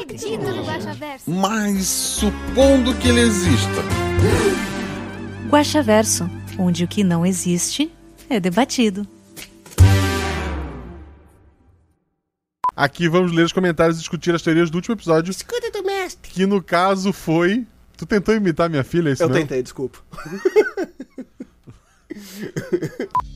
acredito no Guaxaverso. Mas supondo que ele exista. Guaxaverso, onde o que não existe é debatido. Aqui vamos ler os comentários e discutir as teorias do último episódio, Escuta do mestre. que no caso foi. Tu tentou imitar minha filha, é isso Eu mesmo? tentei, desculpa.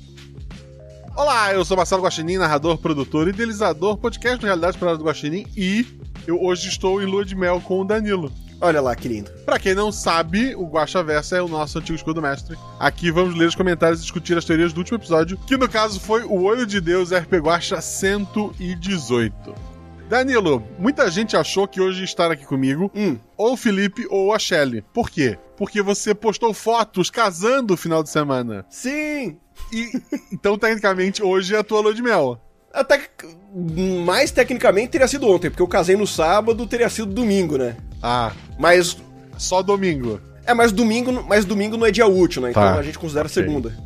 Olá, eu sou Marcelo Guaxinim, narrador, produtor, idealizador, podcast do Realidade Parada do Guaxinim e eu hoje estou em lua de mel com o Danilo. Olha lá, que lindo. Pra quem não sabe, o Guaxaverso é o nosso antigo escudo mestre. Aqui vamos ler os comentários e discutir as teorias do último episódio, que no caso foi o Olho de Deus RP Guaxa 118. Danilo, muita gente achou que hoje estar aqui comigo, Hum. ou o Felipe ou a Shelly. Por quê? Porque você postou fotos casando no final de semana. Sim! E então, tecnicamente, hoje é a tua lua de mel. Até que, mais tecnicamente teria sido ontem, porque eu casei no sábado, teria sido domingo, né? Ah, Mas. só domingo. É, mas domingo, mas domingo não é dia útil, né? Então Tá. a gente considera Ok. segunda.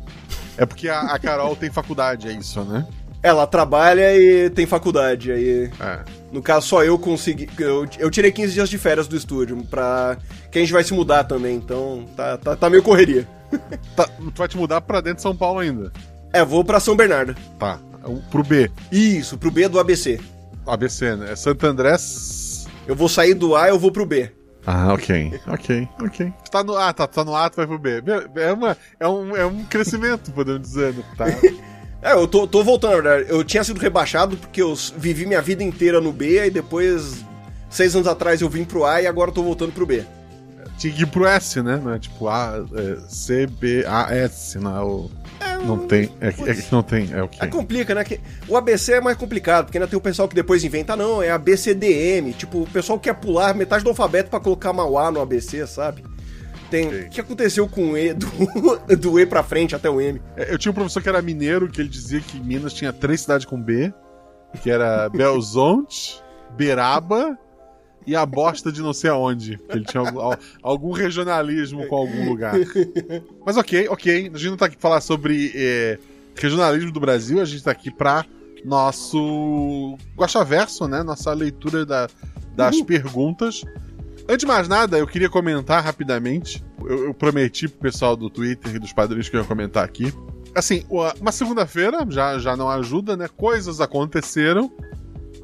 É porque a, a Carol tem faculdade, é isso, né? Ela trabalha e tem faculdade, aí. É. No caso, só eu consegui. Eu, eu tirei 15 dias de férias do estúdio, pra. Que a gente vai se mudar também, então tá, tá, tá meio correria. Tá, tu vai te mudar pra dentro de São Paulo ainda. É, vou pra São Bernardo. Tá. Pro B. Isso, pro B do ABC. ABC, né? É Santo André. Eu vou sair do A, eu vou pro B. Ah, ok. Ok, ok. Tu tá no A, tá, tu tá no A, tu vai pro B. É, uma, é, um, é um crescimento, podemos dizer, né? Tá. É, eu tô, tô voltando, na verdade. Eu tinha sido rebaixado porque eu vivi minha vida inteira no B, e depois, seis anos atrás, eu vim pro A e agora eu tô voltando pro B. Tinha que ir pro S, né? Não é tipo A, é, C, B, A, S, não é o. Não tem. É, que- é que não tem. É o Aí quê? complica, né? Que o ABC é mais complicado, porque ainda tem o pessoal que depois inventa, não, é ABCDM. Tipo, o pessoal quer pular metade do alfabeto pra colocar Mauá no ABC, sabe? Tem. O que aconteceu com o E, do, do E pra frente até o M? É, Eu tinha um professor que era mineiro, que ele dizia que Minas tinha três cidades com B, que era Belzonte, Beraba e a bosta de não sei aonde. Que ele tinha algum, al- algum regionalismo com algum lugar. Mas ok, ok. A gente não tá aqui pra falar sobre eh, regionalismo do Brasil, a gente tá aqui pra nosso Guaxaverso, né? Nossa leitura da- das perguntas. Antes de mais nada, eu queria comentar rapidamente. Eu, eu prometi pro pessoal do Twitter e dos padrinhos que eu ia comentar aqui. Assim, uma segunda-feira já, já não ajuda, né? Coisas aconteceram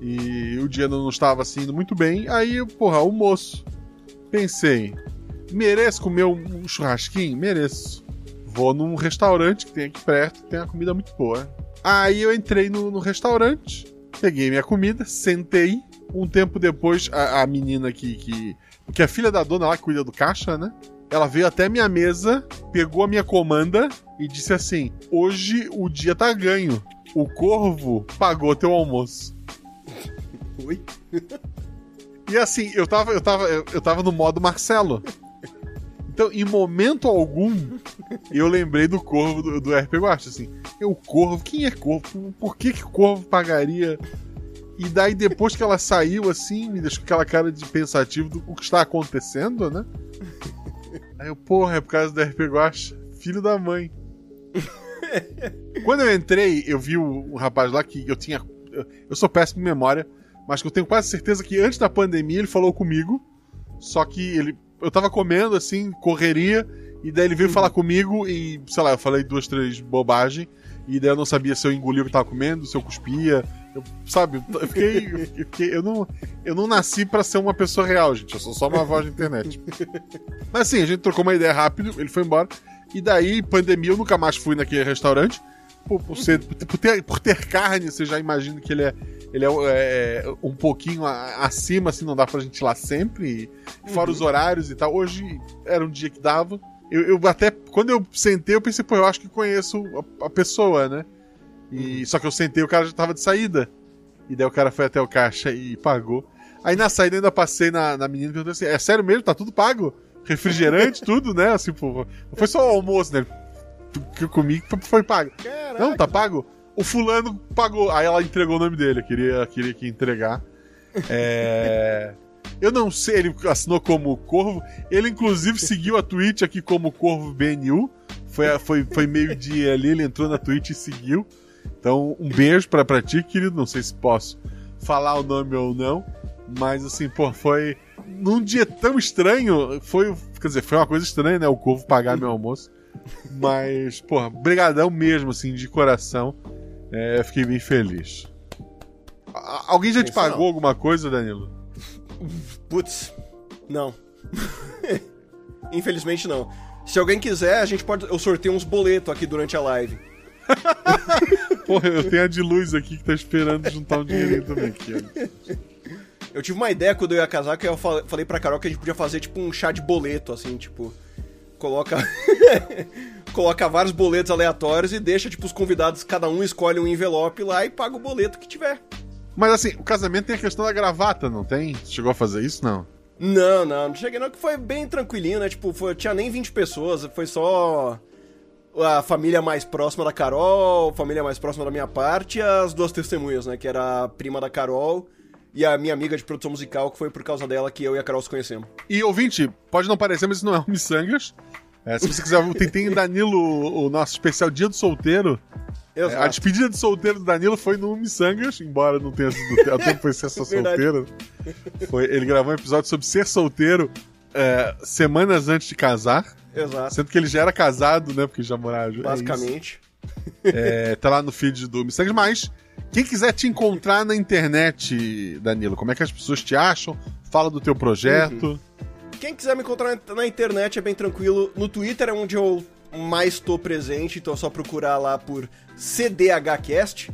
e o dia não estava assim indo muito bem. Aí, porra, almoço. Pensei, mereço comer um churrasquinho? Mereço. Vou num restaurante que tem aqui perto, que tem uma comida muito boa. Aí eu entrei no, no restaurante, peguei minha comida, sentei. Um tempo depois, a, a menina que, que. Que é a filha da dona lá cuida do caixa, né? Ela veio até minha mesa, pegou a minha comanda e disse assim: Hoje o dia tá ganho. O corvo pagou teu almoço. Oi? E assim, eu tava, eu tava, eu, eu tava no modo Marcelo. Então, em momento algum, eu lembrei do corvo do, do RP Guacha, assim. O corvo, quem é corvo? Por que que o corvo pagaria? E daí, depois que ela saiu, assim, me deixou aquela cara de pensativo do que está acontecendo, né? Aí eu, porra, é por causa do RP Guacha. Filho da mãe. Quando eu entrei, eu vi o, rapaz lá que eu tinha. Eu, eu sou péssimo em memória, mas que eu tenho quase certeza que antes da pandemia ele falou comigo. Só que ele. Eu tava comendo, assim, correria, e daí ele veio falar comigo e, sei lá, eu falei duas, três bobagens, e daí eu não sabia se eu engolia o que tava comendo, se eu cuspia. Eu, sabe, eu fiquei. Eu, fiquei- eu não, eu não nasci pra ser uma pessoa real, gente. Eu sou só uma voz de internet. Mas assim, a gente trocou uma ideia rápido, ele foi embora. E daí, pandemia, eu nunca mais fui naquele restaurante. Por, por ser, por, ter, por ter carne, você já imagina que ele é, ele é, é, um pouquinho a- acima, assim, não dá pra gente ir lá sempre. E fora os horários e tal. Hoje era um dia que dava. Eu, eu até, quando eu sentei, eu pensei, pô, eu acho que conheço a, a pessoa, né? E, Só que eu sentei, o cara já tava de saída. E daí o cara foi até o caixa e pagou. Aí na saída eu ainda passei na, na menina e perguntei assim: é sério mesmo? Tá tudo pago? Refrigerante, tudo, né? Assim, pô, não foi só o almoço, né? Que eu comi foi- foi pago. Caraca. Não, tá pago? O fulano pagou. Aí ela entregou o nome dele, eu queria, queria que entregar. É. Eu não sei, ele assinou como Corvo. Ele, inclusive, seguiu a Twitch aqui como Corvo BNU. Foi, foi, foi meio-dia ali, ele entrou na Twitch e seguiu. Então, um beijo pra, pra ti, querido. Não sei se posso falar o nome ou não. Mas, assim, pô, foi. Num dia tão estranho, foi. Quer dizer, foi uma coisa estranha, né? O Corvo pagar meu almoço. Mas, porra, brigadão mesmo, assim, de coração. É, fiquei bem feliz. A- Alguém já te pagou alguma coisa, Danilo? Putz, não. Infelizmente não. Se alguém quiser, a gente pode. Eu sorteio uns boletos aqui durante a live. Porra, eu tenho a de luz aqui que tá esperando juntar um dinheirinho também aqui, ó. Eu tive uma ideia quando eu ia casar que eu fa- falei pra Carol que a gente podia fazer tipo um chá de boleto, assim, tipo. Coloca. coloca vários boletos aleatórios e deixa, tipo, os convidados, cada um escolhe um envelope lá e paga o boleto que tiver. Mas assim, o casamento tem a questão da gravata, não tem? Você Chegou a fazer isso? Não. Não, não, não cheguei não, que foi bem tranquilinho, né? Tipo, foi, tinha nem 20 pessoas, foi só a família mais próxima da Carol, família mais próxima da minha parte e as duas testemunhas, né? Que era a prima da Carol e a minha amiga de produção musical, que foi por causa dela que eu e a Carol se conhecemos. E ouvinte, pode não parecer, mas isso não é um Missangas. É, se você quiser, tem, tem Danilo, o nosso especial Dia do Solteiro. É, a despedida de solteiro do Danilo foi no Missangas, embora não tenha sido a tempo foi ser só solteiro. Foi, ele gravou um episódio sobre ser solteiro é, semanas antes de casar. Exato. Sendo que ele já era casado, né? Porque já morava junto. É. Basicamente. É, tá lá no feed do Missangas. Mas, quem quiser te encontrar na internet, Danilo, como é que as pessoas te acham? Fala do teu projeto. Quem quiser me encontrar na internet é bem tranquilo. No Twitter é onde eu mais estou presente, então é só procurar lá por CDHcast.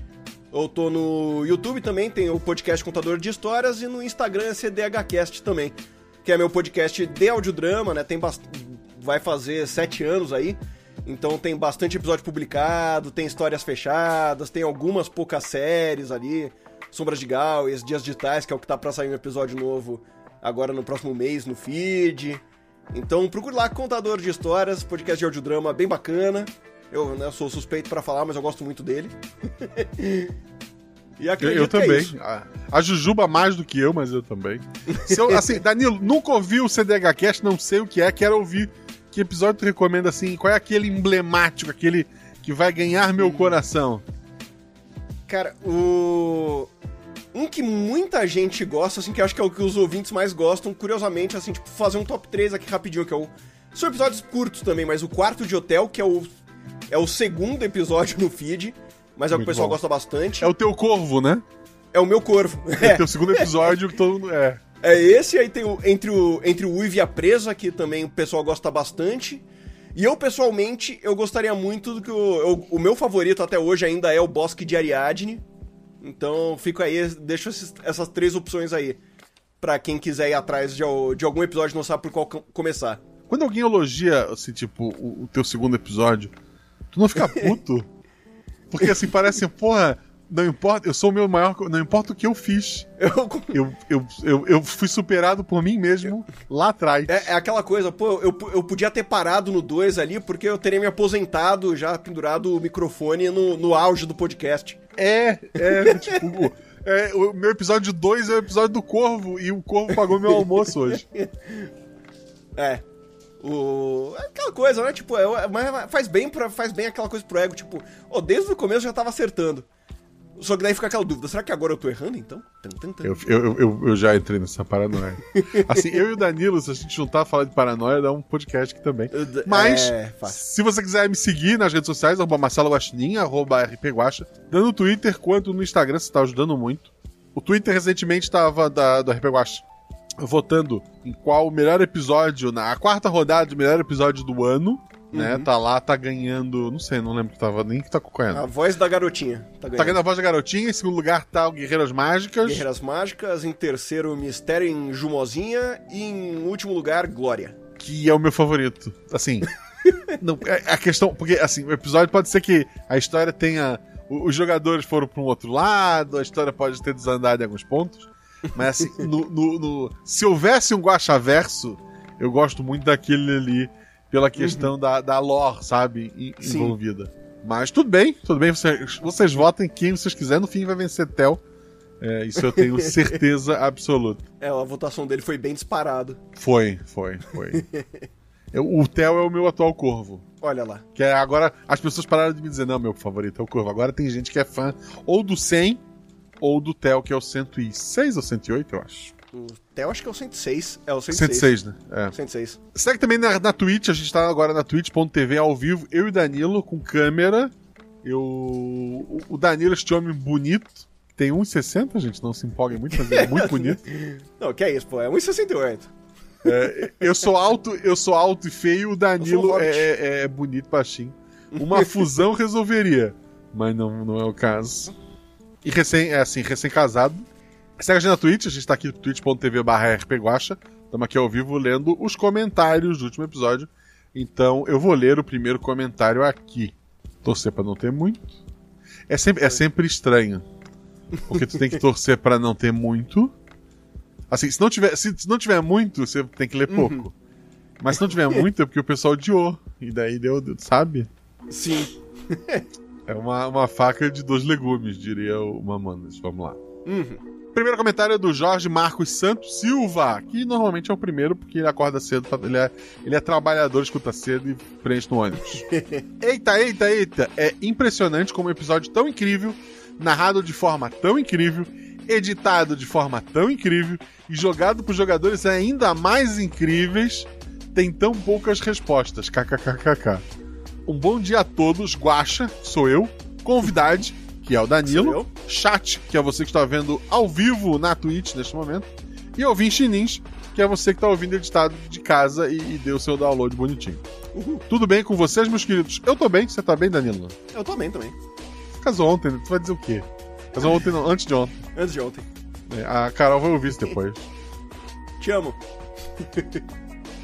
Eu tô no YouTube também, tem o podcast Contador de Histórias, e no Instagram é CDHcast também, que é meu podcast de audiodrama, né? Tem bast... Vai fazer sete anos aí, então tem bastante episódio publicado, tem histórias fechadas, tem algumas poucas séries ali, Sombras de Gaues, Dias Digitais, que é o que tá pra sair um episódio novo agora no próximo mês no feed. Então procure lá Contador de Histórias, podcast de audiodrama bem bacana. Eu né, sou suspeito pra falar, mas eu gosto muito dele. e Eu, acredito eu que é também. isso. a, a Jujuba mais do que eu, mas eu também. Eu- assim, Danilo, nunca ouvi o CDHcast, não sei o que é, quero ouvir. Que episódio tu recomenda assim? Qual é aquele emblemático, aquele que vai ganhar meu coração? Cara, o. Um que muita gente gosta, assim, que eu acho que é o que os ouvintes mais gostam, curiosamente, assim, tipo, fazer um top 3 aqui rapidinho, que é o. São episódios curtos também, mas o quarto de hotel, que é o. É o segundo episódio no feed, mas é o que o pessoal bom. gosta bastante. É o teu corvo, né? É o meu corvo. É o teu segundo episódio que todo mundo. É. É esse, aí tem o Entre o, entre o Uive e a Presa, que também o pessoal gosta bastante. E eu, pessoalmente, eu gostaria muito do que o, eu- o meu favorito até hoje ainda é o Bosque de Ariadne. Então, fico aí, deixo esses- essas três opções aí. Pra quem quiser ir atrás de, de algum episódio e não sabe por qual co- começar. Quando alguém elogia, assim, tipo, o, o teu segundo episódio, tu não fica puto? Porque assim, parece, porra, não importa, eu sou o meu maior. Não importa o que eu fiz. Eu- Eu, eu, eu, eu fui superado por mim mesmo lá atrás. é, é aquela coisa, pô, eu, eu podia ter parado no 2 ali, porque eu teria me aposentado, já pendurado o microfone no, no auge do podcast. É, é, tipo, é, o meu episódio 2 é o episódio do Corvo e o Corvo pagou meu almoço hoje. É. O... é aquela coisa, né? Tipo, é, mas faz bem, pra, faz bem aquela coisa pro ego, tipo, ó, desde o começo eu já tava acertando. Só que daí fica aquela dúvida, será que agora eu tô errando então? Tan, tan, tan. Eu, eu, eu, eu já entrei nessa paranoia. Assim, eu e o Danilo, se a gente juntar falar de paranoia, dá um podcast aqui também. É, Mas, fácil. se você quiser me seguir nas redes sociais, arroba Marcelo Guaxinim, arroba rpguaxa, tanto no Twitter quanto no Instagram, você tá ajudando muito. O Twitter recentemente tava da, do RP Guaxa votando em qual o melhor episódio, na a quarta rodada do melhor episódio do ano, né? Uhum. Tá lá, tá ganhando, não sei, não lembro que tava nem que tá acompanhando. A voz da garotinha. Tá ganhando. Tá ganhando a voz da garotinha, em segundo lugar tá o Guerreiras Mágicas. Guerreiras Mágicas, em terceiro, Mistério em Jumozinha, e em último lugar, Glória. que é o meu favorito. Assim, não, é- a questão, porque assim, o episódio pode ser que a história tenha os jogadores foram para um outro lado, a história pode ter desandado em alguns pontos, Mas assim, no, no- no- se houvesse um Guaxaverso, eu gosto muito daquele ali, pela questão da, da lore, sabe? en- Sim. Envolvida. Mas tudo bem, tudo bem. Vocês, vocês votem quem vocês quiserem. No fim vai vencer Tel. É, isso eu tenho certeza absoluta. É, a votação dele foi bem disparado. Foi, foi, foi. Eu- o Theo é o meu atual corvo. Olha lá. Que é agora as pessoas pararam de me dizer, não, meu favorito é o corvo. Agora tem gente que é fã ou do 100 ou do Theo, que é o 106 ou 108, eu acho. O Theo acho que é o 106. É o 106. 106, né? É. 106. Segue também na, na Twitch, a gente tá agora na twitch.tv ao vivo, eu e Danilo com câmera. Eu, o- Danilo, este homem bonito, tem 1,60, gente, não se empolguem muito, mas ele é muito bonito. Não, que é isso, pô. É 1,68. Eu sou alto, eu sou alto e feio, o Eu Danilo é, é- é bonito, baixinho. Uma fusão resolveria, mas não, não é o caso. E recém, é assim, recém-casado. Segue a gente na Twitch, a gente tá aqui no twitch.tv barra rpguacha. Estamos aqui ao vivo lendo os comentários do último episódio. Então eu vou ler o primeiro comentário aqui. Torcer pra não ter muito. É sempre, é sempre estranho. Porque tu tem que torcer pra não ter muito. Assim, se não tiver, se, se não tiver muito, você tem que ler pouco. Mas se não tiver muito, é porque o pessoal odiou. E daí deu, deu- sabe? Sim. É uma, uma faca de dois legumes, diria o Mamonas. Vamos lá. Uhum. Primeiro comentário é do Jorge Marcos Santos Silva, que normalmente é o primeiro porque ele acorda cedo, pra- ele é, ele é trabalhador, escuta cedo e preenche no ônibus. eita, eita, eita! É impressionante como um episódio tão incrível, narrado de forma tão incrível, editado de forma tão incrível e jogado por jogadores ainda mais incríveis, tem tão poucas respostas. KKKKK. Um bom dia a todos, Guaxa, sou eu, convidade, que é o Danilo, chat, que é você que está vendo ao vivo na Twitch neste momento, e ouvinte Chinins, que é você que está ouvindo editado de casa e, e deu seu download bonitinho. Uhul. Tudo bem com vocês, meus queridos? Eu tô bem, você tá bem, Danilo? Eu também, também. Você casou ontem, né? tu vai dizer o quê? Casou ontem, não, antes de ontem. Antes de ontem. É, A Carol vai ouvir isso depois. Te amo.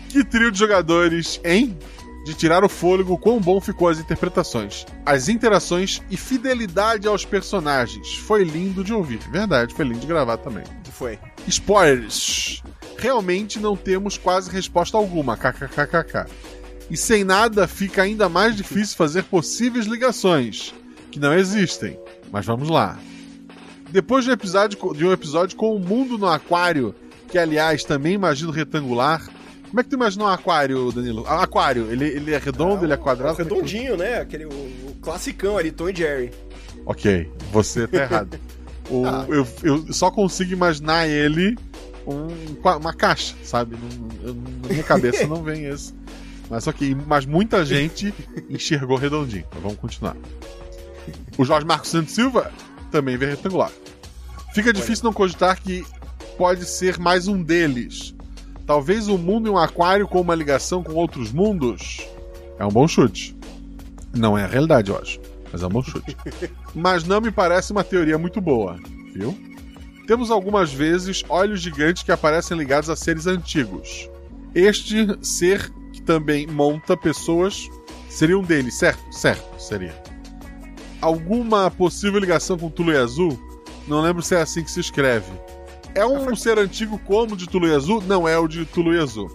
Que trio de jogadores, hein? De tirar o fôlego, quão bom ficou as interpretações, as interações e fidelidade aos personagens. Foi lindo de ouvir. Verdade, foi lindo de gravar também. Foi. Spoilers. Realmente não temos quase resposta alguma. KKKKK. E sem nada fica ainda mais difícil fazer possíveis ligações, que não existem. Mas vamos lá. Depois de um episódio, de um episódio com o mundo no aquário, que aliás também imagino retangular. Como é que tu imagina um aquário, Danilo? Ah, aquário, ele, ele é redondo, ele é quadrado? É Redondinho, né? Aquele, o, o classicão ali, Tom e Jerry. Ok, você tá errado. O- Ah. eu, eu só consigo imaginar ele um, uma caixa, sabe? Não- eu- na minha cabeça não vem esse. Mas ok, mas muita gente enxergou redondinho. Então vamos continuar. O Jorge Marcos Santos Silva também vê retangular. Fica difícil não cogitar que pode ser mais um deles. Talvez um mundo em um aquário com uma ligação com outros mundos. É um bom chute. Não é a realidade, eu acho. Mas é um bom chute. Mas não me parece uma teoria muito boa, viu? Temos algumas vezes olhos gigantes que aparecem ligados a seres antigos. Este ser que também monta pessoas seria um deles, certo? Certo, seria. Alguma possível ligação com Tulu Azul? Não lembro se é assim que se escreve. É um ser antigo como o de Tulu Azul? Não é o de Tulu Azul.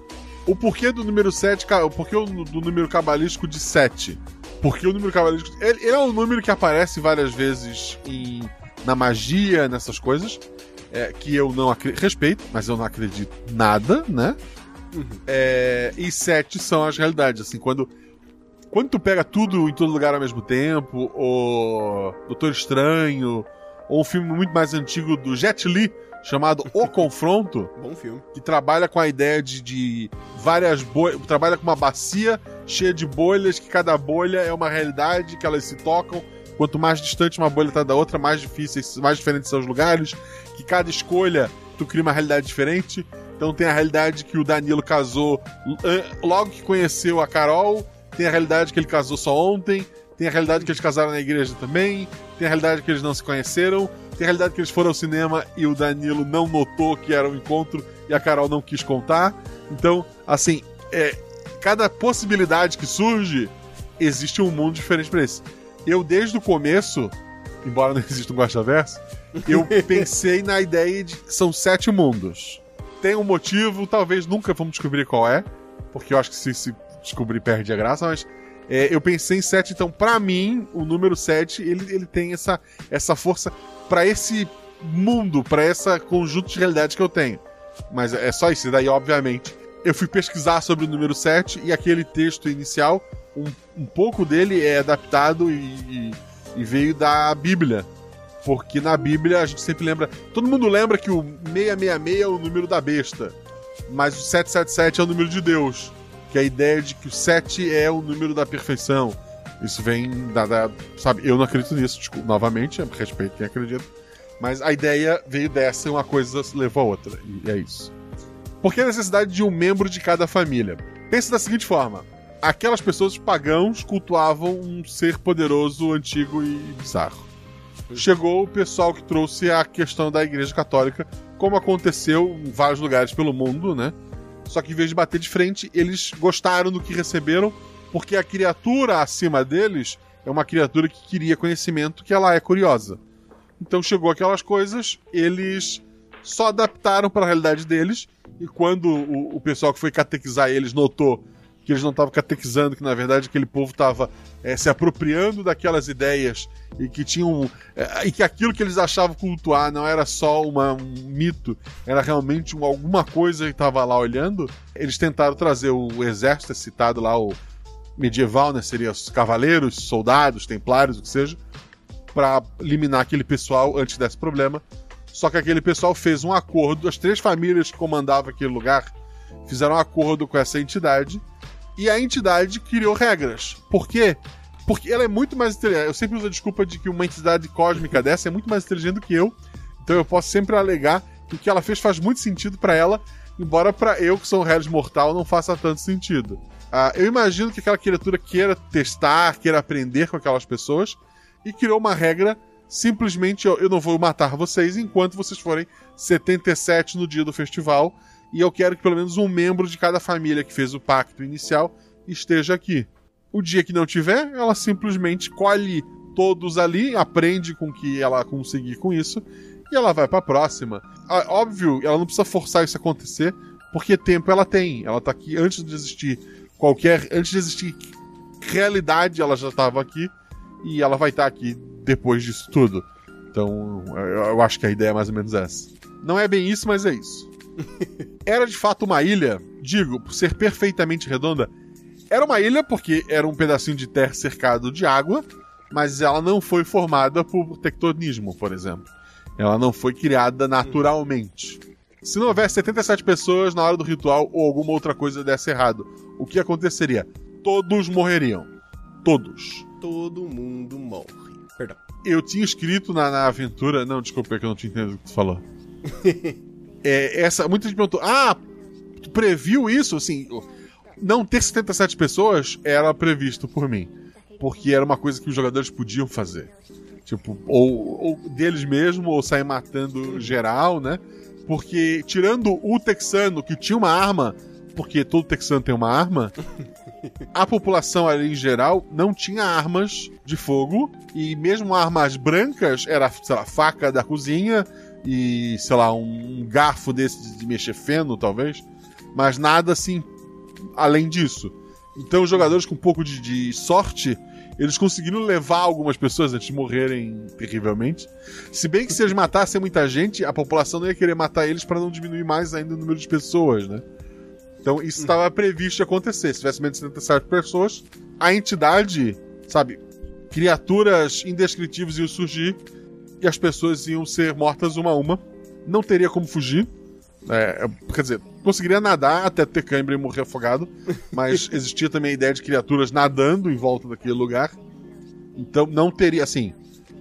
O porquê do número 7, ca- o porquê do número cabalístico de 7? Porque o número cabalístico. Ele, ele é um número que aparece várias vezes em, na magia, nessas coisas. é, que eu não respeito, mas eu não acredito nada, né? É, e sete são as realidades. Assim, quando, quando tu pega tudo em todo lugar ao mesmo tempo, ou Doutor Estranho, ou um filme muito mais antigo do Jet Li, chamado O Confronto, Bom filme. que trabalha com a ideia de, de várias bolhas. Trabalha com uma bacia cheia de bolhas, que cada bolha é uma realidade, que elas se tocam. Quanto mais distante uma bolha está da outra, mais difíceis, mais diferentes são os lugares. Que cada escolha tu cria uma realidade diferente. Então tem a realidade que o Danilo casou eh, logo que conheceu a Carol. Tem a realidade que ele casou só ontem. Tem a realidade que eles casaram na igreja também. Tem a realidade que eles não se conheceram. Tem a realidade que eles foram ao cinema e o Danilo não notou que era um encontro e a Carol não quis contar. Então, assim, é, cada possibilidade que surge, existe um mundo diferente pra esse. Eu, desde o começo, embora não exista um Guaxaverso, eu pensei na ideia de que são sete mundos. Tem um motivo, talvez nunca vamos descobrir qual é, porque eu acho que se, se descobrir perde a graça, mas é, eu pensei em sete, então para mim o número sete ele, ele tem essa, essa força para esse mundo, para esse conjunto de realidades que eu tenho. Mas é só isso, e daí obviamente eu fui pesquisar sobre o número 7 e aquele texto inicial, um, um pouco dele é adaptado e, e, e veio da Bíblia. Porque na Bíblia a gente sempre lembra. Todo mundo lembra que o 666 é o número da besta. Mas o 777 é o número de Deus. Que é a ideia de que o 7 é o número da perfeição. Isso vem da. da sabe, eu não acredito nisso, desculpa, novamente, respeito quem acredita. Mas a ideia veio dessa e uma coisa levou a outra. E é isso. Por que a necessidade de um membro de cada família? Pense da seguinte forma: aquelas pessoas pagãos cultuavam um ser poderoso, antigo e bizarro chegou o pessoal que trouxe a questão da Igreja Católica, como aconteceu em vários lugares pelo mundo, né? Só que em vez de bater de frente, eles gostaram do que receberam, porque a criatura acima deles é uma criatura que queria conhecimento, que ela é curiosa. Então chegou aquelas coisas, eles só adaptaram para a realidade deles, e quando o, o pessoal que foi catequizar eles notou que eles não estavam catequizando, que na verdade aquele povo estava é, se apropriando daquelas ideias e que tinham é, e que aquilo que eles achavam cultuar não era só uma, um mito, era realmente um, alguma coisa que estava lá olhando. Eles tentaram trazer o exército citado lá o medieval, né, seria os cavaleiros, soldados, templários, o que seja, para eliminar aquele pessoal antes desse problema. Só que aquele pessoal fez um acordo, as três famílias que comandavam aquele lugar fizeram um acordo com essa entidade e a entidade criou regras. Por quê? Porque ela é muito mais inteligente. Eu sempre uso a desculpa de que uma entidade cósmica dessa é muito mais inteligente do que eu. Então eu posso sempre alegar que o que ela fez faz muito sentido para ela, embora para eu, que sou um Hellis mortal, não faça tanto sentido. Uh, eu imagino que aquela criatura queira testar, queira aprender com aquelas pessoas e criou uma regra simplesmente eu, eu não vou matar vocês enquanto vocês forem 77 no dia do festival e eu quero que pelo menos um membro de cada família que fez o pacto inicial esteja aqui. O dia que não tiver, ela simplesmente colhe todos ali, aprende com que ela conseguir com isso e ela vai para a próxima. Óbvio, ela não precisa forçar isso a acontecer, porque tempo ela tem. Ela tá aqui antes de existir qualquer, antes de existir realidade, ela já estava aqui e ela vai estar tá aqui depois disso tudo. Então, eu acho que a ideia é mais ou menos essa. Não é bem isso, mas é isso. era de fato uma ilha, digo, por ser perfeitamente redonda, era uma ilha porque era um pedacinho de terra cercado de água, mas ela não foi formada por tectonismo, por exemplo. Ela não foi criada naturalmente. Se não houvesse 77 pessoas na hora do ritual ou alguma outra coisa desse errado, o que aconteceria? Todos morreriam. Todos. Todo mundo morre. Perdão. Eu tinha escrito na, na aventura. Não, desculpa, é que eu não tinha entendido o que tu falou. é, essa, muita gente perguntou: ah, previu isso? Assim, não ter 77 pessoas era previsto por mim. Porque era uma coisa que os jogadores podiam fazer. Tipo, ou, ou deles mesmo, ou sair matando geral, né? Porque, tirando o texano, que tinha uma arma, porque todo texano tem uma arma, a população ali em geral não tinha armas de fogo, e mesmo armas brancas, era, sei lá, faca da cozinha, e, sei lá, um garfo desse de mexer feno, talvez. Mas nada assim além disso. Então, os jogadores com um pouco de, de sorte, eles conseguiram levar algumas pessoas antes de morrerem terrivelmente. Se bem que se eles matassem muita gente, a população não ia querer matar eles para não diminuir mais ainda o número de pessoas, né? Então, isso estava previsto de acontecer. Se tivesse menos de 77 pessoas, a entidade, sabe, criaturas indescritíveis iam surgir e as pessoas iam ser mortas uma a uma. Não teria como fugir. É, quer dizer, conseguiria nadar até ter câimbra e morrer afogado, mas existia também a ideia de criaturas nadando em volta daquele lugar. Então não teria, assim,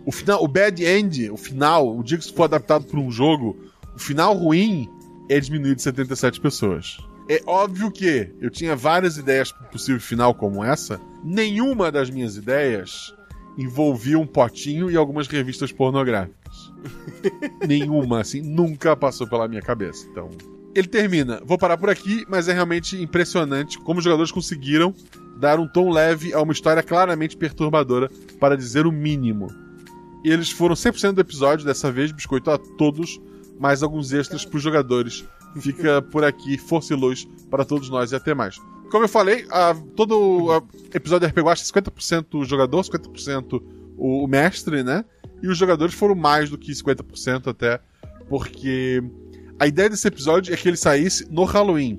o final, o bad end, o final, o dia que isso for adaptado para um jogo, o final ruim é diminuir de 77 pessoas. É óbvio que eu tinha várias ideias para possível final como essa. Nenhuma das minhas ideias envolvia um potinho e algumas revistas pornográficas. Nenhuma, assim, nunca passou pela minha cabeça. Então, ele termina. Vou parar por aqui, mas é realmente impressionante como os jogadores conseguiram dar um tom leve a uma história claramente perturbadora, para dizer o mínimo. E eles foram 100% do episódio, dessa vez, biscoito a todos, mais alguns extras pros jogadores. Fica por aqui, força e luz para todos nós e até mais. Como eu falei, a- todo a- episódio RPG Watch é 50% o jogador, 50% o, o mestre, né? E os jogadores foram mais do que 50% até, porque a ideia desse episódio é que ele saísse no Halloween.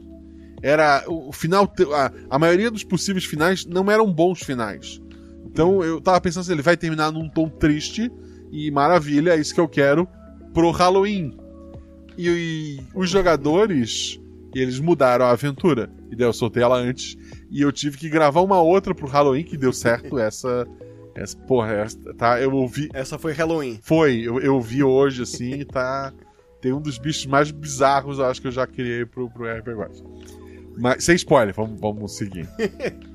Era o, o final, a, a maioria dos possíveis finais não eram bons finais. Então eu tava pensando se ele vai terminar num tom triste e maravilha, é isso que eu quero pro Halloween. E, e os jogadores, eles mudaram a aventura. E daí eu soltei ela antes. E eu tive que gravar uma outra pro Halloween que deu certo. Essa. essa porra, essa, tá? Eu ouvi. Essa foi Halloween. Foi, eu, eu vi hoje, assim, e tá. Tem um dos bichos mais bizarros, eu acho que eu já criei pro, pro RPG. Mas, sem spoiler, vamos, vamos seguir.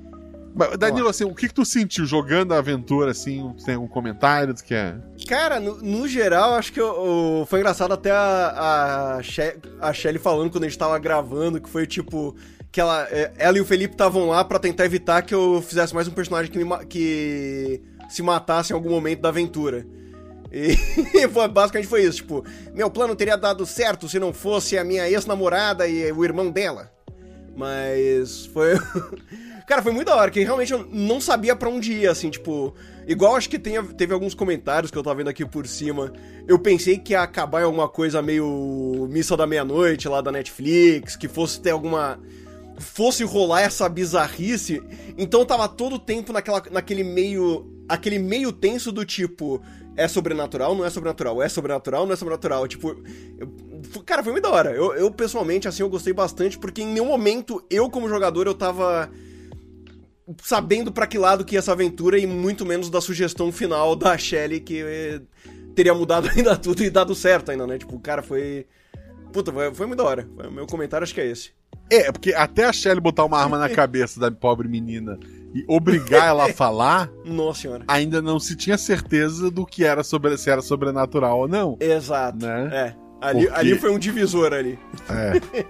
Danilo, assim, o que, que tu sentiu jogando a aventura, assim? Tem algum comentário que é? Cara, no, no geral, acho que eu- eu- foi engraçado até a, a, She- a Shelly falando quando a gente tava gravando, que foi tipo. Que ela, é, ela e o Felipe estavam lá pra tentar evitar que eu fizesse mais um personagem que, me que se matasse em algum momento da aventura. E foi- basicamente foi isso, tipo, meu plano teria dado certo se não fosse a minha ex-namorada e o irmão dela. Mas foi. Cara, foi muito da hora, que realmente eu não sabia pra onde ir, assim, tipo. Igual acho que tenha, teve alguns comentários que eu tava vendo aqui por cima. Eu pensei que ia acabar em alguma coisa meio Missa da Meia-Noite lá da Netflix, que fosse ter alguma. Fosse rolar essa bizarrice. Então tava todo o tempo naquela, naquele meio. Aquele meio tenso do tipo. É sobrenatural, não é sobrenatural? É sobrenatural, não é sobrenatural? Tipo. eu- cara, foi muito da hora. Eu, eu, pessoalmente, assim, eu gostei bastante, porque em nenhum momento eu, como jogador, eu tava sabendo pra que lado que ia essa aventura e muito menos da sugestão final da Shelly que eh, teria mudado ainda tudo e dado certo ainda, né? Tipo, o cara foi. Puta, foi, foi muito da hora. Foi- Meu comentário acho que é esse. É, porque até a Shelly botar uma arma na cabeça da pobre menina e obrigar ela a falar, Nossa senhora. ainda não se tinha certeza do que era sobre, se era sobrenatural ou não. Exato. Né? É. Ali, Porque- ali foi um divisor ali. É.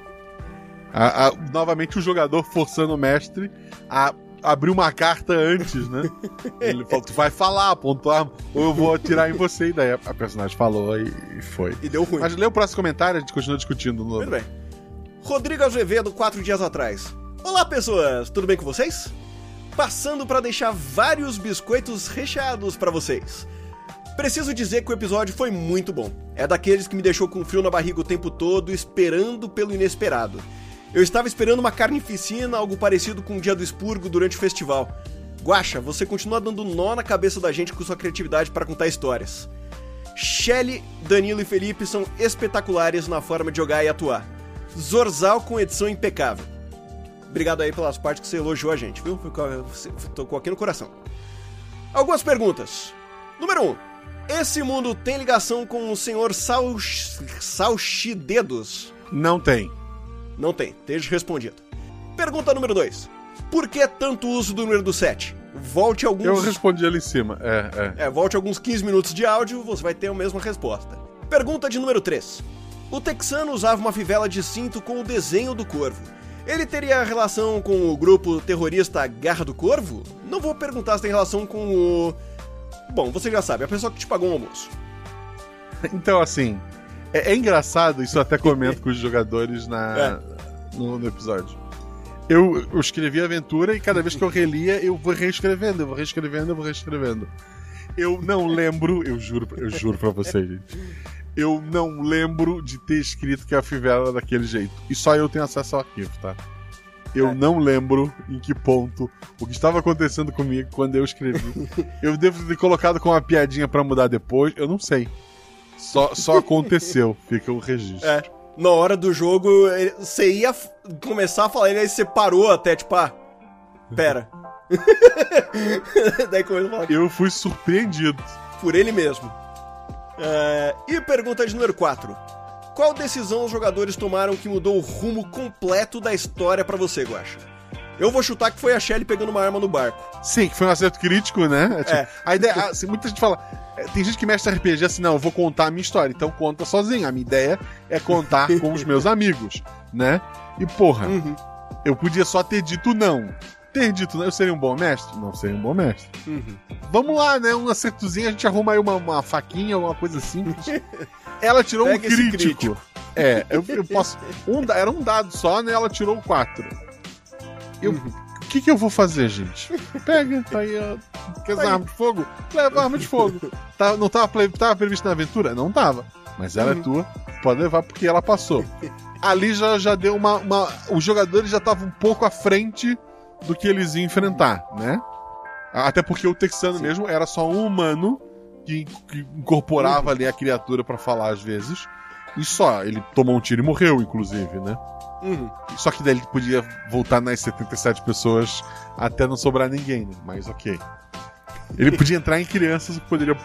A- a- novamente o jogador forçando o mestre a abrir uma carta antes, né? Ele falou, tu vai falar, arma, ou eu vou atirar em você. E daí a, a personagem falou e, e foi. E deu ruim. Mas lê o próximo comentário, a gente continua discutindo. No... Muito bem. Rodrigo Azevedo, quatro dias atrás. Olá, pessoas! Tudo bem com vocês? Passando para deixar vários biscoitos recheados para vocês. Preciso dizer que o episódio foi muito bom. É daqueles que me deixou com frio na barriga o tempo todo, esperando pelo inesperado. Eu estava esperando uma carnificina, algo parecido com o Dia do Expurgo durante o festival. Guaxa, você continua dando nó na cabeça da gente com sua criatividade para contar histórias. Shelly, Danilo e Felipe são espetaculares na forma de jogar e atuar. Zorzal com edição impecável. Obrigado aí pelas partes que você elogiou a gente, viu? Você- Tocou aqui no coração. Algumas perguntas. Número 1. Um, esse mundo tem ligação com o senhor Salch... Salchidedos? Não tem. Não tem, esteja respondido. Pergunta número 2. Por que tanto uso do número do 7? Volte alguns... Eu respondi ali em cima. É, é. É, volte alguns 15 minutos de áudio, você vai ter a mesma resposta. Pergunta de número 3. O texano usava uma fivela de cinto com o desenho do corvo. Ele teria relação com o grupo terrorista Garra do Corvo? Não vou perguntar se tem relação com o. Bom, você já sabe, a pessoa que te pagou um almoço. Então, assim, é, é engraçado, isso eu até comento com os jogadores na, no, no episódio. Eu, eu escrevi a aventura e cada vez que eu relia, eu vou reescrevendo, eu vou reescrevendo, eu vou reescrevendo. Eu não lembro, eu juro, eu juro pra vocês, gente. Eu não lembro de ter escrito que a fivela era daquele jeito. E só eu tenho acesso ao arquivo, tá? Eu É. não lembro em que ponto o que estava acontecendo comigo quando eu escrevi. eu devo ter colocado com uma piadinha pra mudar depois, eu não sei. Só, só aconteceu, fica o registro. É. Na hora do jogo, você ia começar a falar, e aí você parou até, tipo, ah. Pera. Daí começou a falar Eu fui surpreendido. por ele mesmo. É, e pergunta de número 4. Qual decisão os jogadores tomaram que mudou o rumo completo da história pra você, Guacha? Eu vou chutar que foi a Shelly pegando uma arma no barco. Sim, que foi um acerto crítico, né? É, tipo, É. A ideia, ah, assim, muita gente fala. é, Tem gente que mestre RPG assim, não, eu vou contar a minha história, então conta sozinho. A minha ideia é contar com os meus amigos, né? E porra, Uhum. eu podia só ter dito não. ter dito, né, eu seria um bom mestre? Não seria um bom mestre. Vamos lá, né? Um acertozinho, a gente arruma aí uma, uma faquinha, alguma coisa simples. Ela tirou Pega um crítico. crítico. É, eu, eu posso. Um, era um dado só, né? Ela tirou quatro. Eu. O que, que eu vou fazer, gente? Pega, tá aí, ó. Quer usar arma de fogo? Leva arma de fogo. Tá, não tava, tava previsto na aventura? Não tava. Mas ela é tua, pode levar porque ela passou. Ali já, já deu uma, uma. Os jogadores já estavam um pouco à frente do que eles iam enfrentar, né? Até porque o texano mesmo era só um humano que, que incorporava ali a criatura pra falar às vezes. E só, ele tomou um tiro e morreu, inclusive, né? Uhum. Só que daí ele podia voltar nas 77 pessoas até não sobrar ninguém, né? Mas ok. Ele podia entrar em crianças, o que poderia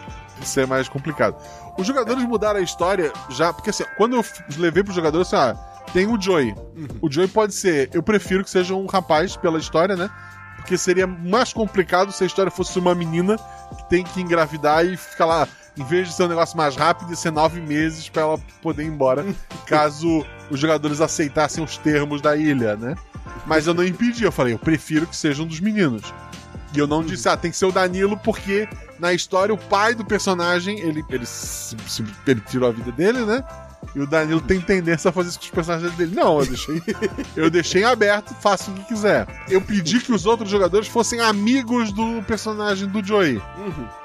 ser mais complicado. Os jogadores mudaram a história já, porque assim, quando eu levei pro jogador, assim, ah, tem o Joey. O Joey pode ser, eu prefiro que seja um rapaz pela história, né? Porque seria mais complicado se a história fosse uma menina que tem que engravidar e ficar lá, em vez de ser um negócio mais rápido, e ser nove meses pra ela poder ir embora, caso os jogadores aceitassem os termos da ilha, né? Mas eu não impedi, eu falei, eu prefiro que seja um dos meninos. E eu não disse, ah, tem que ser o Danilo, porque na história o pai do personagem, ele, ele, se- se- ele tirou a vida dele, né? E o Danilo tem tendência a fazer isso com os personagens dele. Não, eu deixei, eu deixei aberto, faça o que quiser. Eu pedi que os outros jogadores fossem amigos do personagem do Joey.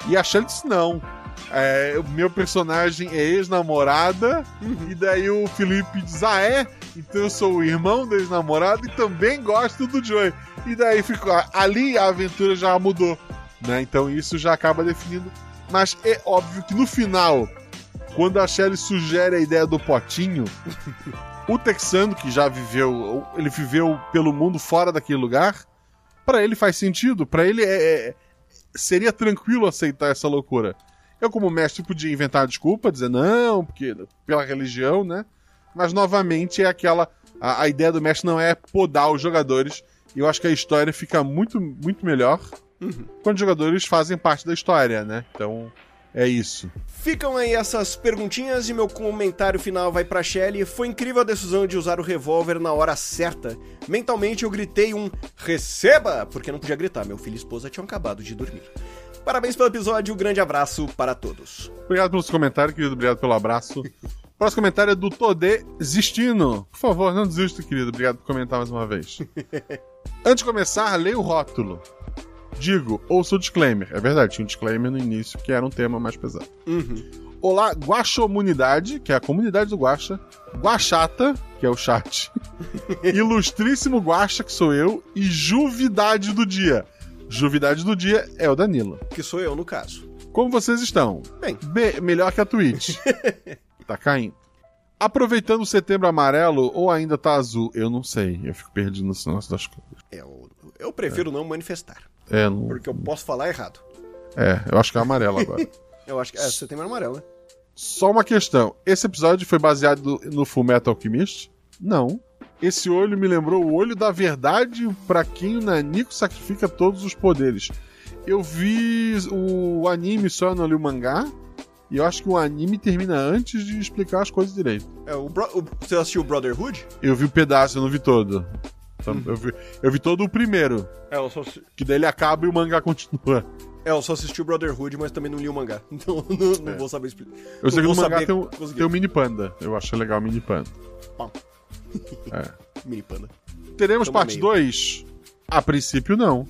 E a Shelly disse não. É, o meu personagem é ex-namorada, e daí o Felipe diz: Ah, é? Então eu sou o irmão do ex-namorado e também gosto do Joey. E daí ficou. Ali a aventura já mudou, né? Então isso já acaba definindo. Mas é óbvio que no final, quando a Shelly sugere a ideia do potinho, o texano que já viveu, ele viveu pelo mundo fora daquele lugar, pra ele faz sentido, Pra ele é, é- seria tranquilo aceitar essa loucura. Eu como mestre podia inventar desculpa, dizer não, porque pela religião, né? Mas novamente é aquela a, a ideia do mestre não é podar os jogadores. E eu acho que a história fica muito muito melhor quando os jogadores fazem parte da história, né? Então é isso. Ficam aí essas perguntinhas e meu comentário final vai pra Shelly. Foi incrível a decisão de usar o revólver na hora certa. Mentalmente eu gritei um receba, porque não podia gritar, meu filho e esposa tinham acabado de dormir. Parabéns pelo episódio, um grande abraço para todos. Obrigado pelos comentários, querido. Obrigado pelo abraço. O próximo comentário é do Todê Zistino. Por favor, não desista, querido. Obrigado por comentar mais uma vez. Antes de começar, leia o rótulo. Digo, ouça o disclaimer. É verdade, tinha um disclaimer no início que era um tema mais pesado. Olá, Guaxomunidade, que é a comunidade do Guaxa. Guaxata, que é o chat. Ilustríssimo Guaxa, que sou eu. E Juvidade do Dia. Juvidade do Dia é o Danilo. Que sou eu, no caso. Como vocês estão? Bem. B, melhor que a Twitch. tá caindo. Aproveitando o setembro amarelo ou ainda tá azul? Eu não sei. Eu fico perdido no negócio das coisas. Eu, eu prefiro não manifestar, É, não, porque eu posso falar errado. é, eu acho que é amarelo agora. Eu acho que é setembro amarelo, né? Só uma questão. Esse episódio foi baseado no Full Metal Alchemist? Não. Esse olho me lembrou o olho da verdade pra quem o Naniko sacrifica todos os poderes. Eu vi o anime só, não li o mangá. E eu acho que o anime termina antes de explicar as coisas direito. É, o, o- você assistiu Brotherhood? Eu vi o pedaço, eu não vi todo. Então, eu, vi, eu vi todo o primeiro. É, eu só, Que daí ele acaba e o mangá continua. é, eu só assisti o Brotherhood, mas também não li o mangá. Então não, não É. vou saber explicar. Eu sei que no mangá tem um, tem um mini panda. Eu acho legal o mini panda. Pau. É. Mini panda. Teremos parte meio. 2? A princípio, não.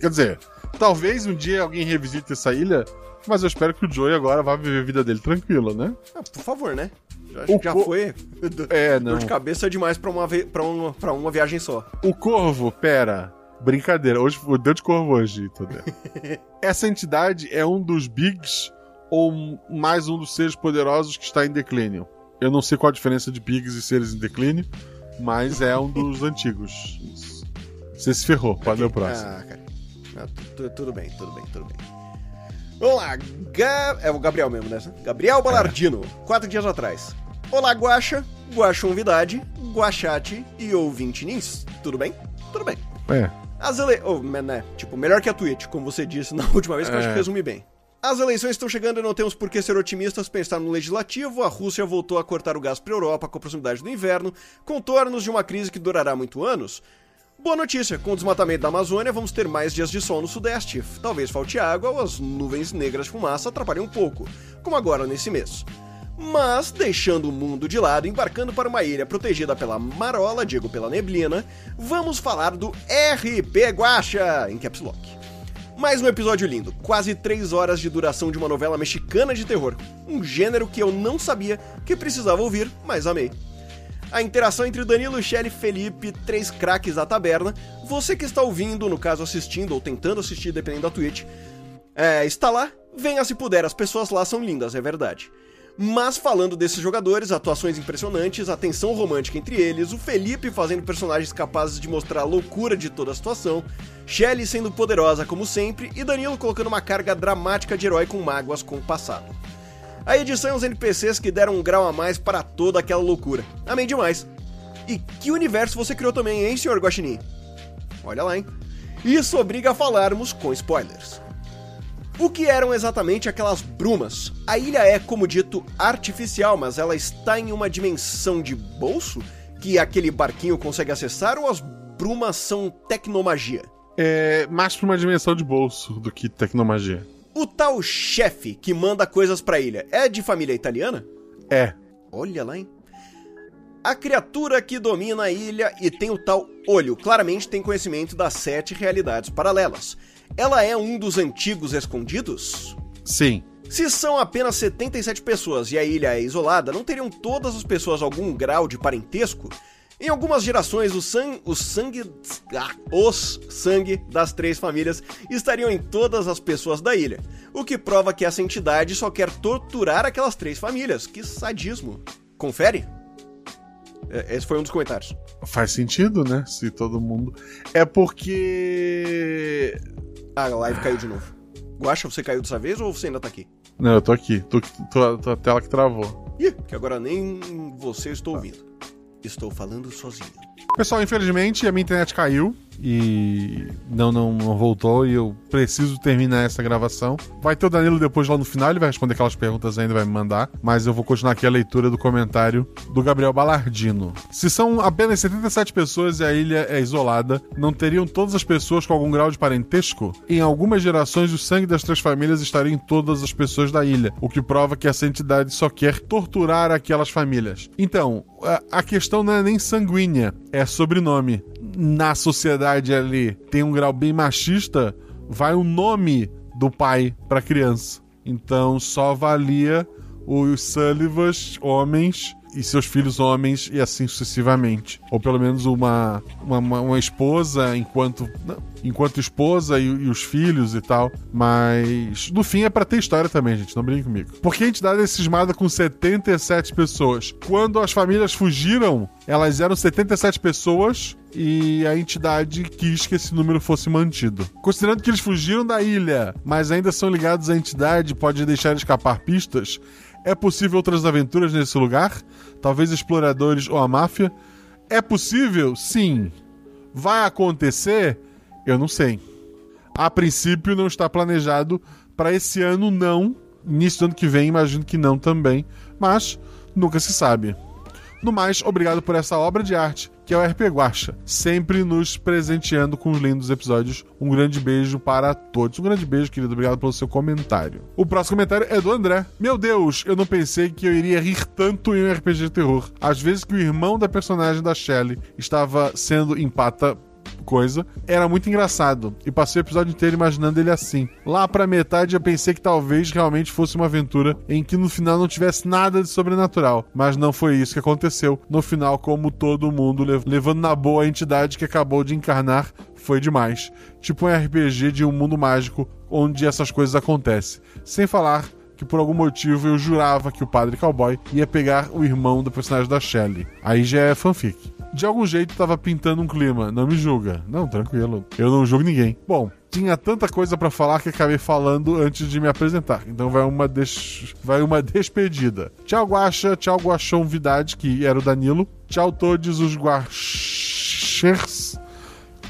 Quer dizer, talvez um dia alguém revisite essa ilha, mas eu espero que o Joey agora vá viver a vida dele tranquilo, né? Ah, por favor, né? Já, acho O que já co- foi. É, não. Dor de cabeça demais pra uma, ve- pra, uma, pra uma viagem só. O corvo, pera. Brincadeira, hoje deu de corvo hoje, Todê. Essa entidade é um dos bigs ou mais um dos seres poderosos que está em declínio. Eu não sei qual a diferença de bigs e seres em declínio, mas é um dos antigos. Você se ferrou, pode ler o próximo. Ah, cara. Ah, tu- tu- tudo bem, tudo bem, tudo bem. Vamos lá. Ga- É o Gabriel mesmo, né? Gabriel Balardino, quatro dias atrás. Olá, Guaxa, Guaxonvidade, Guaxate e ouvinte Nins. Tudo bem? Tudo bem. É. As ele... oh, né? Tipo, melhor que a Twitch, como você disse na última vez, que eu acho É. que resume bem. As eleições estão chegando e não temos por que ser otimistas pensar no legislativo. A Rússia voltou a cortar o gás para a Europa com a proximidade do inverno, contornos de uma crise que durará muito anos. Boa notícia, com o desmatamento da Amazônia, vamos ter mais dias de sol no sudeste. Talvez falte água ou as nuvens negras de fumaça atrapalhem um pouco, como agora nesse mês. Mas, deixando o mundo de lado, embarcando para uma ilha protegida pela marola, digo pela neblina, vamos falar do RP Guacha, em Caps Lock. Mais um episódio lindo, quase 3 horas de duração de uma novela mexicana de terror, um gênero que eu não sabia que precisava ouvir, mas amei. A interação entre Danilo, Shelley, Felipe, três craques da taberna, você que está ouvindo, no caso assistindo ou tentando assistir, dependendo da Twitch, é, está lá, venha se puder, as pessoas lá são lindas, é verdade. Mas falando desses jogadores, atuações impressionantes, a tensão romântica entre eles, o Felipe fazendo personagens capazes de mostrar a loucura de toda a situação, Shelley sendo poderosa como sempre e Danilo colocando uma carga dramática de herói com mágoas com o passado. A edição e os NPCs que deram um grau a mais para toda aquela loucura. Amém demais. E que universo você criou também, hein, senhor Guaxinim? Olha lá, hein? Isso obriga a falarmos com spoilers. O que eram exatamente aquelas brumas? A ilha é, como dito, artificial, mas ela está em uma dimensão de bolso que aquele barquinho consegue acessar ou as brumas são tecnomagia? É mais pra uma dimensão de bolso do que tecnomagia. O tal chefe que manda coisas pra ilha é de família italiana? É. Olha lá, hein? A criatura que domina a ilha e tem o tal olho claramente tem conhecimento das sete realidades paralelas. Ela é um dos antigos escondidos? Sim. Se são apenas 77 pessoas e a ilha é isolada, não teriam todas as pessoas algum grau de parentesco? Em algumas gerações, o, sang, o sangue. Ah, os sangue das três famílias estariam em todas as pessoas da ilha, o que prova que essa entidade só quer torturar aquelas três famílias. Que sadismo. Confere? É, Esse foi um dos comentários. Faz sentido, né? Se todo mundo. É porque. Ah, a live caiu de novo. Guaxa, você caiu dessa vez ou você ainda tá aqui? Não, eu tô aqui. Tô, tô, tô a tela que travou. Ih, que agora nem você estou ouvindo. Estou falando sozinho. Pessoal, infelizmente a minha internet caiu e não, não, não voltou e eu preciso terminar essa gravação. Vai ter o Danilo depois lá no final, ele vai responder aquelas perguntas ainda, vai me mandar. Mas eu vou continuar aqui a leitura do comentário do Gabriel Balardino. Se são apenas 77 pessoas e a ilha é isolada, não teriam todas as pessoas com algum grau de parentesco? Em algumas gerações, o sangue das três famílias estaria em todas as pessoas da ilha, o que prova que essa entidade só quer torturar aquelas famílias. Então, a, questão não é nem sanguínea, é sobrenome. Na sociedade ali tem um grau bem machista, vai o nome do pai para criança. Então só valia os Sullivans homens e seus filhos homens e assim sucessivamente. Ou pelo menos uma, uma, uma- esposa enquanto enquanto esposa e, e os filhos e tal. Mas no fim é pra ter história também, gente. Não brinque comigo. Porque a entidade é cismada com 77 pessoas. Quando as famílias fugiram, elas eram 77 pessoas e a entidade quis que esse número fosse mantido. Considerando que eles fugiram da ilha, mas ainda são ligados à entidade, pode deixar escapar pistas. É possível outras aventuras nesse lugar? Talvez exploradores ou a máfia? É possível? Sim. Vai acontecer? Eu não sei. A princípio não está planejado para esse ano não. Início do ano que vem, imagino que não também, mas nunca se sabe. No mais, obrigado por essa obra de arte, que é o RP Guacha, sempre nos presenteando com os lindos episódios. Um grande beijo para todos. Um grande beijo, querido. Obrigado pelo seu comentário. O próximo comentário é do André. Meu Deus, eu não pensei que eu iria rir tanto em um RPG de terror. Às vezes que o irmão da personagem da Shelley estava sendo empata coisa, era muito engraçado. E passei o episódio inteiro imaginando ele assim. Lá pra metade eu pensei que talvez realmente fosse uma aventura em que no final não tivesse nada de sobrenatural. Mas não foi isso que aconteceu. No final, como todo mundo, lev- levando na boa a entidade que acabou de encarnar, foi demais. Tipo um RPG de um mundo mágico onde essas coisas acontecem. Sem falar que por algum motivo eu jurava que o padre cowboy ia pegar o irmão do personagem da Shelley. Aí já é fanfic. De algum jeito tava pintando um clima, não me julga. Não, tranquilo. Eu não julgo ninguém. Bom, tinha tanta coisa pra falar que acabei falando antes de me apresentar. Então vai uma des... vai uma despedida. Tchau Guaxa, tchau Guaxão Vidade, que era o Danilo. Tchau todos os Guaxers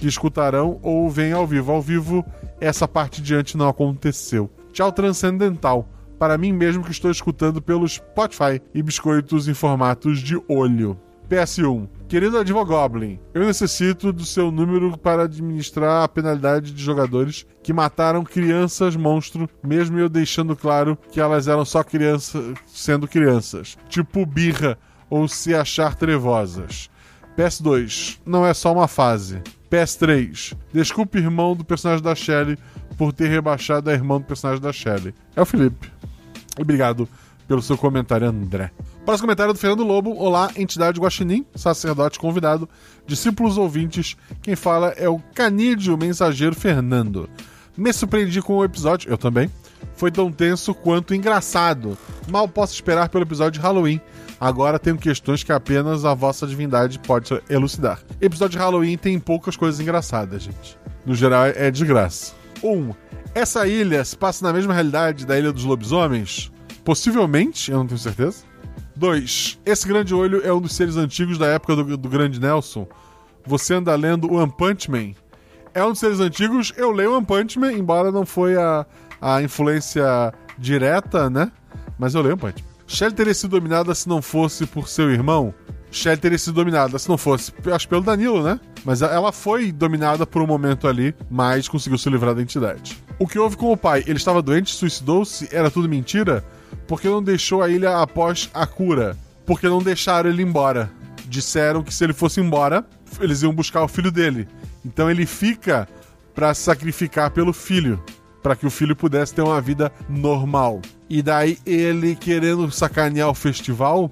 que escutarão ou vêm ao vivo. Ao vivo, essa parte diante não aconteceu. Tchau Transcendental. Para mim mesmo que estou escutando pelo Spotify e biscoitos em formatos de olho. PS1. Querido Advogoblin, eu necessito do seu número para administrar a penalidade de jogadores que mataram crianças monstro, mesmo eu deixando claro que elas eram só crianças, sendo crianças. Tipo birra ou se achar trevosas. PS2, não é só uma fase. PS3, desculpe irmão do personagem da Shelly por ter rebaixado a irmã do personagem da Shelly. É o Felipe. Obrigado pelo seu comentário, André. Próximo comentário é do Fernando Lobo. Olá, entidade Guaxinim, sacerdote convidado, discípulos ouvintes. Quem fala é o canídeo mensageiro Fernando. Me surpreendi com o episódio, eu também. Foi tão tenso quanto engraçado. Mal posso esperar pelo episódio de Halloween. Agora tenho questões que apenas a vossa divindade pode elucidar. Episódio de Halloween tem poucas coisas engraçadas, gente. No geral, é desgraça. 1. Um, essa ilha se passa na mesma realidade da Ilha dos Lobisomens? Possivelmente, eu não tenho certeza. 2. Esse grande olho é um dos seres antigos da época do, do grande Nelson. Você anda lendo One Punch Man. É um dos seres antigos, eu leio One Punch Man, embora não foi a, a influência direta, né? Mas eu leio One Punch Man. Shelly teria sido dominada se não fosse por seu irmão? Shelly teria sido dominada se não fosse, acho pelo Danilo, né? Mas ela foi dominada por um momento ali, mas conseguiu se livrar da entidade. O que houve com o pai? Ele estava doente, suicidou-se? Era tudo mentira? Por que não deixou a ilha após a cura? Porque não deixaram ele embora. Disseram que se ele fosse embora, eles iam buscar o filho dele. Então ele fica para sacrificar pelo filho, para que o filho pudesse ter uma vida normal. E daí ele querendo sacanear o festival,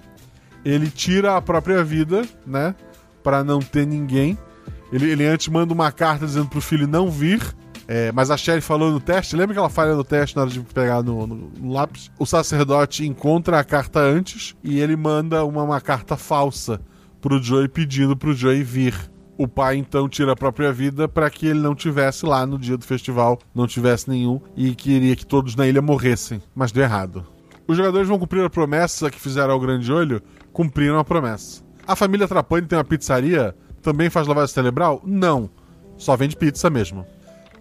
ele tira a própria vida, né, para não ter ninguém. Ele, ele antes manda uma carta dizendo pro filho não vir, é, mas a Sherry falou no teste, lembra que ela falha no teste na hora de pegar no, no, no, lápis? O sacerdote encontra a carta antes e ele manda uma, uma carta falsa pro Joey pedindo pro Joey vir. O pai então tira a própria vida para que ele não tivesse lá no dia do festival, não tivesse nenhum e queria que todos na ilha morressem, mas deu errado. Os jogadores vão cumprir a promessa que fizeram ao Grande Olho, cumpriram a promessa. A família Trapani tem uma pizzaria? Também faz lavagem cerebral? Não. Só vende pizza mesmo.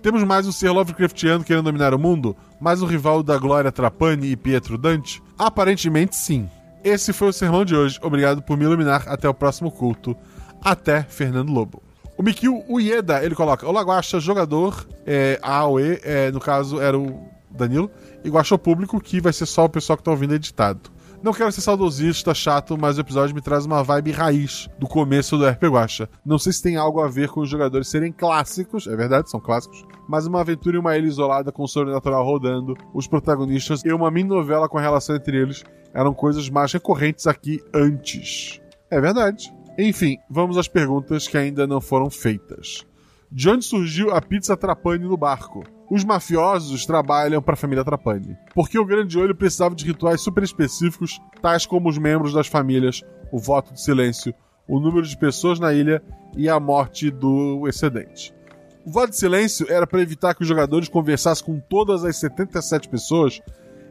Temos mais um ser Lovecraftiano querendo dominar o mundo? Mais um rival da Glória Trapani e Pietro Dante? Aparentemente sim. Esse foi o sermão de hoje. Obrigado por me iluminar. Até o próximo culto. Até Fernando Lobo. O Mikio Ueda, ele coloca: O Laguacha, jogador, é, AOE, é, no caso era o Danilo, e Guacha público, que vai ser só o pessoal que tá ouvindo editado. Não quero ser saudosista, chato, mas o episódio me traz uma vibe raiz do começo do RP Guacha. Não sei se tem algo a ver com os jogadores serem clássicos, é verdade, são clássicos, mas uma aventura em uma ilha isolada com o sobrenatural rodando, os protagonistas e uma mini novela com a relação entre eles eram coisas mais recorrentes aqui antes. É verdade. Enfim, vamos às perguntas que ainda não foram feitas. De onde surgiu a pizza Trapani no barco? Os mafiosos trabalham para a família Trapani. Porque o Grande Olho precisava de rituais super específicos, tais como os membros das famílias, o voto de silêncio, o número de pessoas na ilha e a morte do excedente. O voto de silêncio era para evitar que os jogadores conversassem com todas as 77 pessoas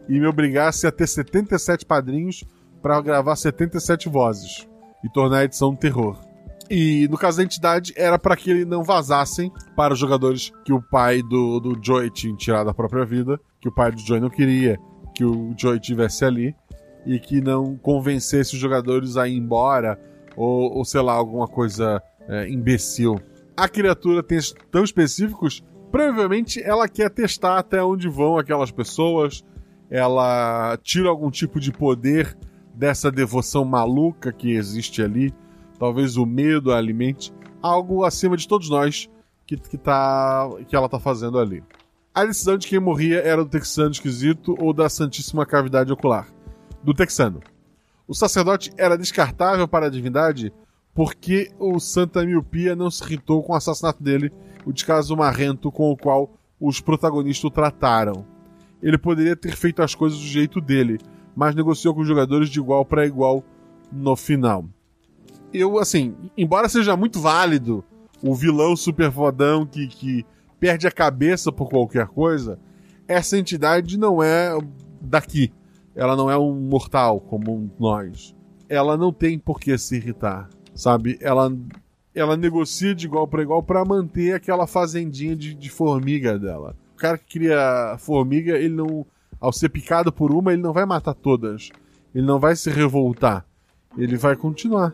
e me obrigasse a ter 77 padrinhos para gravar 77 vozes e tornar a edição um terror. E no caso da entidade, era para que não vazassem para os jogadores que o pai do, do Joey tinha tirado a própria vida, que o pai do Joey não queria que o Joey tivesse ali, e que não convencesse os jogadores a ir embora, ou, ou sei lá, alguma coisa é, imbecil. A criatura tem tão específicos, provavelmente ela quer testar até onde vão aquelas pessoas, ela tira algum tipo de poder dessa devoção maluca que existe ali. Talvez o medo a alimente algo acima de todos nós que, que, tá, que ela tá fazendo ali. A decisão de quem morria era do texano esquisito ou da santíssima cavidade ocular. Do texano. O sacerdote era descartável para a divindade porque o Santa Miopia não se irritou com o assassinato dele, o descaso marrento com o qual os protagonistas o trataram. Ele poderia ter feito as coisas do jeito dele, mas negociou com os jogadores de igual para igual no final. Eu, assim, embora seja muito válido o vilão super fodão que, que perde a cabeça por qualquer coisa, essa entidade não é daqui. Ela não é um mortal como nós. Ela não tem por que se irritar, sabe? Ela, ela negocia de igual para igual para manter aquela fazendinha de, de formiga dela. O cara que cria formiga, ele não ao ser picado por uma, ele não vai matar todas. Ele não vai se revoltar. Ele vai continuar,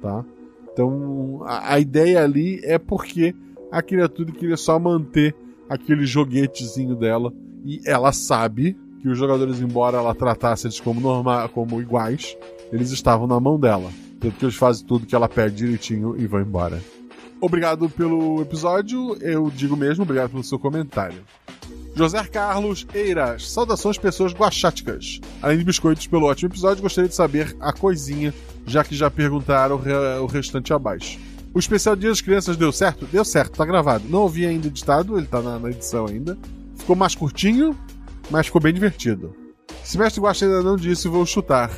tá? Então a, a ideia ali é porque a criatura queria só manter aquele joguetezinho dela e ela sabe que os jogadores, embora ela tratasse eles como normal, como iguais, eles estavam na mão dela. Tanto que eles fazem tudo que ela pede direitinho e vão embora. Obrigado pelo episódio, eu digo mesmo, obrigado pelo seu comentário. José Carlos Eiras, saudações pessoas guacháticas. Além de biscoitos pelo ótimo episódio, gostaria de saber a coisinha, já que já perguntaram o, re o restante abaixo. O especial Dia das Crianças deu certo? Deu certo, tá gravado. Não ouvi ainda editado, ele tá na, na edição ainda. Ficou mais curtinho, mas ficou bem divertido. Se Mestre Guaxa ainda não disse, vou chutar.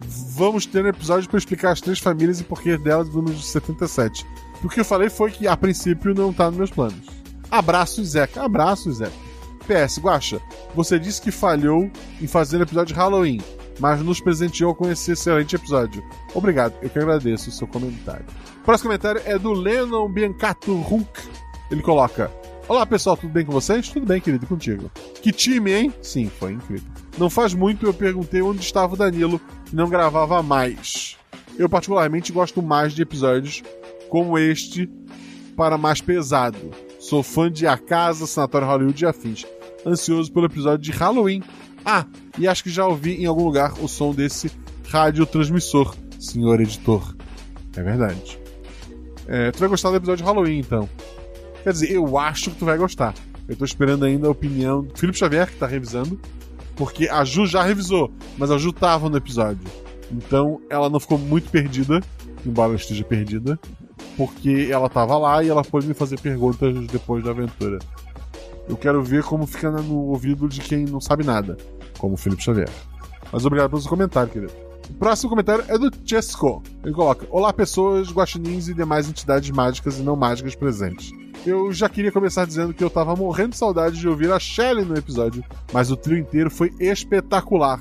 Vamos ter um episódio para explicar as três famílias e porquê delas do número de 77. O que eu falei foi que, a princípio, não tá nos meus planos. Abraço, Zeca. Abraço, Zeca. PS, Guaxa, você disse que falhou em fazer o episódio de Halloween, mas nos presenteou com esse excelente episódio. Obrigado, eu que agradeço o seu comentário. O próximo comentário é do Lennon Biancato Hunk. Ele coloca: Olá pessoal, tudo bem com vocês? Tudo bem, querido, contigo. Que time, hein? Sim, foi incrível. Não faz muito eu perguntei onde estava o Danilo e não gravava mais. Eu, particularmente, gosto mais de episódios como este para mais pesado. Sou fã de A Casa, Sanatório Hollywood e afins ansioso pelo episódio de Halloween. Ah, e acho que já ouvi em algum lugar o som desse radiotransmissor, senhor editor. É verdade. É, tu vai gostar do episódio de Halloween, então. Quer dizer, eu acho que tu vai gostar. Eu tô esperando ainda a opinião do Felipe Xavier, que tá revisando. Porque a Ju já revisou, mas a Ju tava no episódio. Então ela não ficou muito perdida, embora ela esteja perdida. Porque ela tava lá e ela pôde me fazer perguntas depois da aventura. Eu quero ver como fica no ouvido de quem não sabe nada, como o Felipe Xavier. Mas obrigado pelo seu comentário, querido. O próximo comentário é do Chesco. Ele coloca: Olá, pessoas, guaxinins e demais entidades mágicas e não mágicas presentes. Eu já queria começar dizendo que eu tava morrendo de saudade de ouvir a Shelley no episódio, mas o trio inteiro foi espetacular.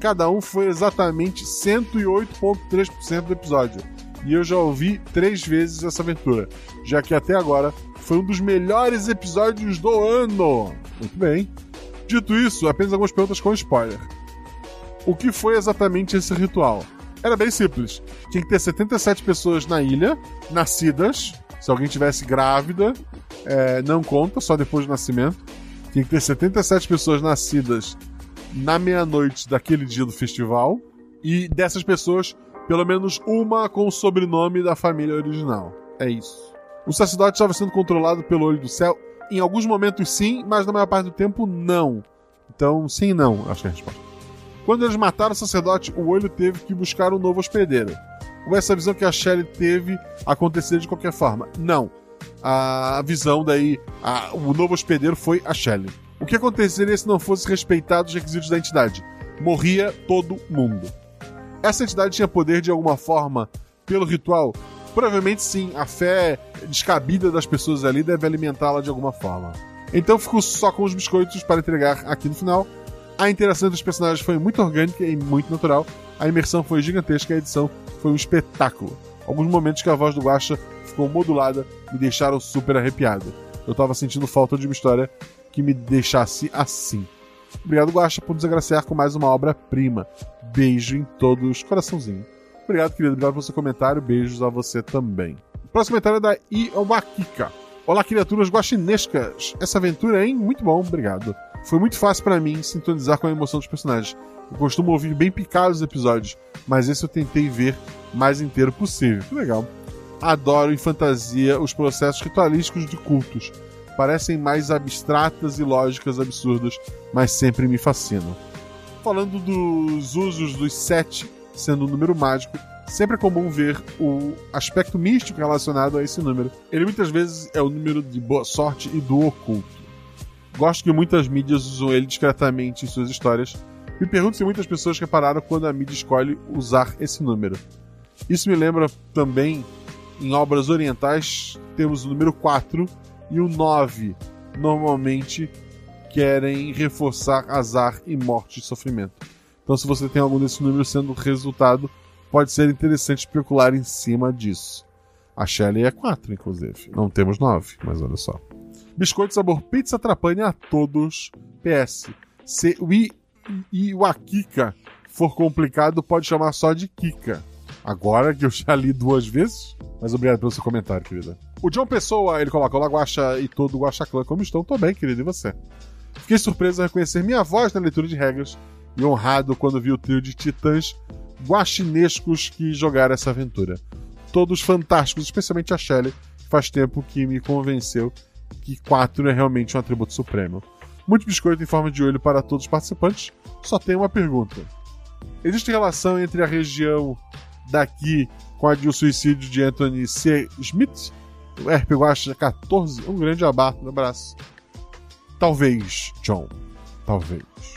Cada um foi exatamente 108,3% do episódio. E eu já ouvi três vezes essa aventura, já que até agora foi um dos melhores episódios do ano. Muito bem. Dito isso, apenas algumas perguntas com spoiler. O que foi exatamente esse ritual? Era bem simples. Tinha que ter 77 pessoas na ilha, nascidas. Se alguém tivesse grávida, é, não conta, só depois do nascimento. Tinha que ter 77 pessoas nascidas na meia-noite daquele dia do festival. E dessas pessoas, pelo menos uma com o sobrenome da família original. É isso. O sacerdote estava sendo controlado pelo olho do céu. Em alguns momentos sim, mas na maior parte do tempo não. Então, sim e não, acho que é a resposta. Quando eles mataram o sacerdote, o olho teve que buscar um novo hospedeiro. Ou essa visão que a Shelley teve acontecer de qualquer forma? Não. A visão daí, a, o novo hospedeiro foi a Shelley. O que aconteceria se não fosse respeitado os requisitos da entidade? Morria todo mundo. Essa entidade tinha poder de alguma forma pelo ritual? Provavelmente sim, a fé descabida das pessoas ali deve alimentá-la de alguma forma. Então fico só com os biscoitos para entregar aqui no final. A interação entre os personagens foi muito orgânica e muito natural. A imersão foi gigantesca e a edição foi um espetáculo. Alguns momentos que a voz do Guacha ficou modulada me deixaram super arrepiado. Eu tava sentindo falta de uma história que me deixasse assim. Obrigado, Guacha, por nos agraciar com mais uma obra-prima. Beijo em todos, coraçãozinho. Obrigado, querido. Obrigado pelo seu comentário. Beijos a você também. Próximo comentário é da Iwakika. Olá, criaturas guaxinescas. Essa aventura, hein? Muito bom, obrigado. Foi muito fácil para mim sintonizar com a emoção dos personagens. Eu costumo ouvir bem picados os episódios, mas esse eu tentei ver mais inteiro possível. Que legal. Adoro em fantasia os processos ritualísticos de cultos. Parecem mais abstratas e lógicas absurdas, mas sempre me fascinam. Falando dos usos dos sete sendo um número mágico, sempre é comum ver o aspecto místico relacionado a esse número. Ele muitas vezes é o número de boa sorte e do oculto. Gosto que muitas mídias usam ele discretamente em suas histórias. Me pergunto se muitas pessoas repararam quando a mídia escolhe usar esse número. Isso me lembra também, em obras orientais, temos o número 4 e o 9. Normalmente querem reforçar azar e morte e sofrimento. Então, se você tem algum desses números sendo resultado, pode ser interessante especular em cima disso. A Shelly é 4, inclusive. Não temos 9, mas olha só. Biscoito sabor pizza trapane a todos. PS. Se o Iwakika for complicado, pode chamar só de Kika. Agora que eu já li duas vezes. Mas obrigado pelo seu comentário, querida. O John Pessoa, ele coloca: Olá, Guaxa e todo o Guaxa Clã, como estão? Tô bem, querido, e você? Fiquei surpreso ao reconhecer minha voz na leitura de regras e honrado quando vi o trio de titãs guaxinescos que jogaram essa aventura. Todos fantásticos, especialmente a Shelley, que faz tempo que me convenceu que 4 é realmente um atributo supremo. Muito biscoito em forma de olho para todos os participantes. Só tem uma pergunta. Existe relação entre a região daqui com a de o suicídio de Anthony C. Smith? O RP Guacha 14? Um grande abraço. Talvez, John. Talvez.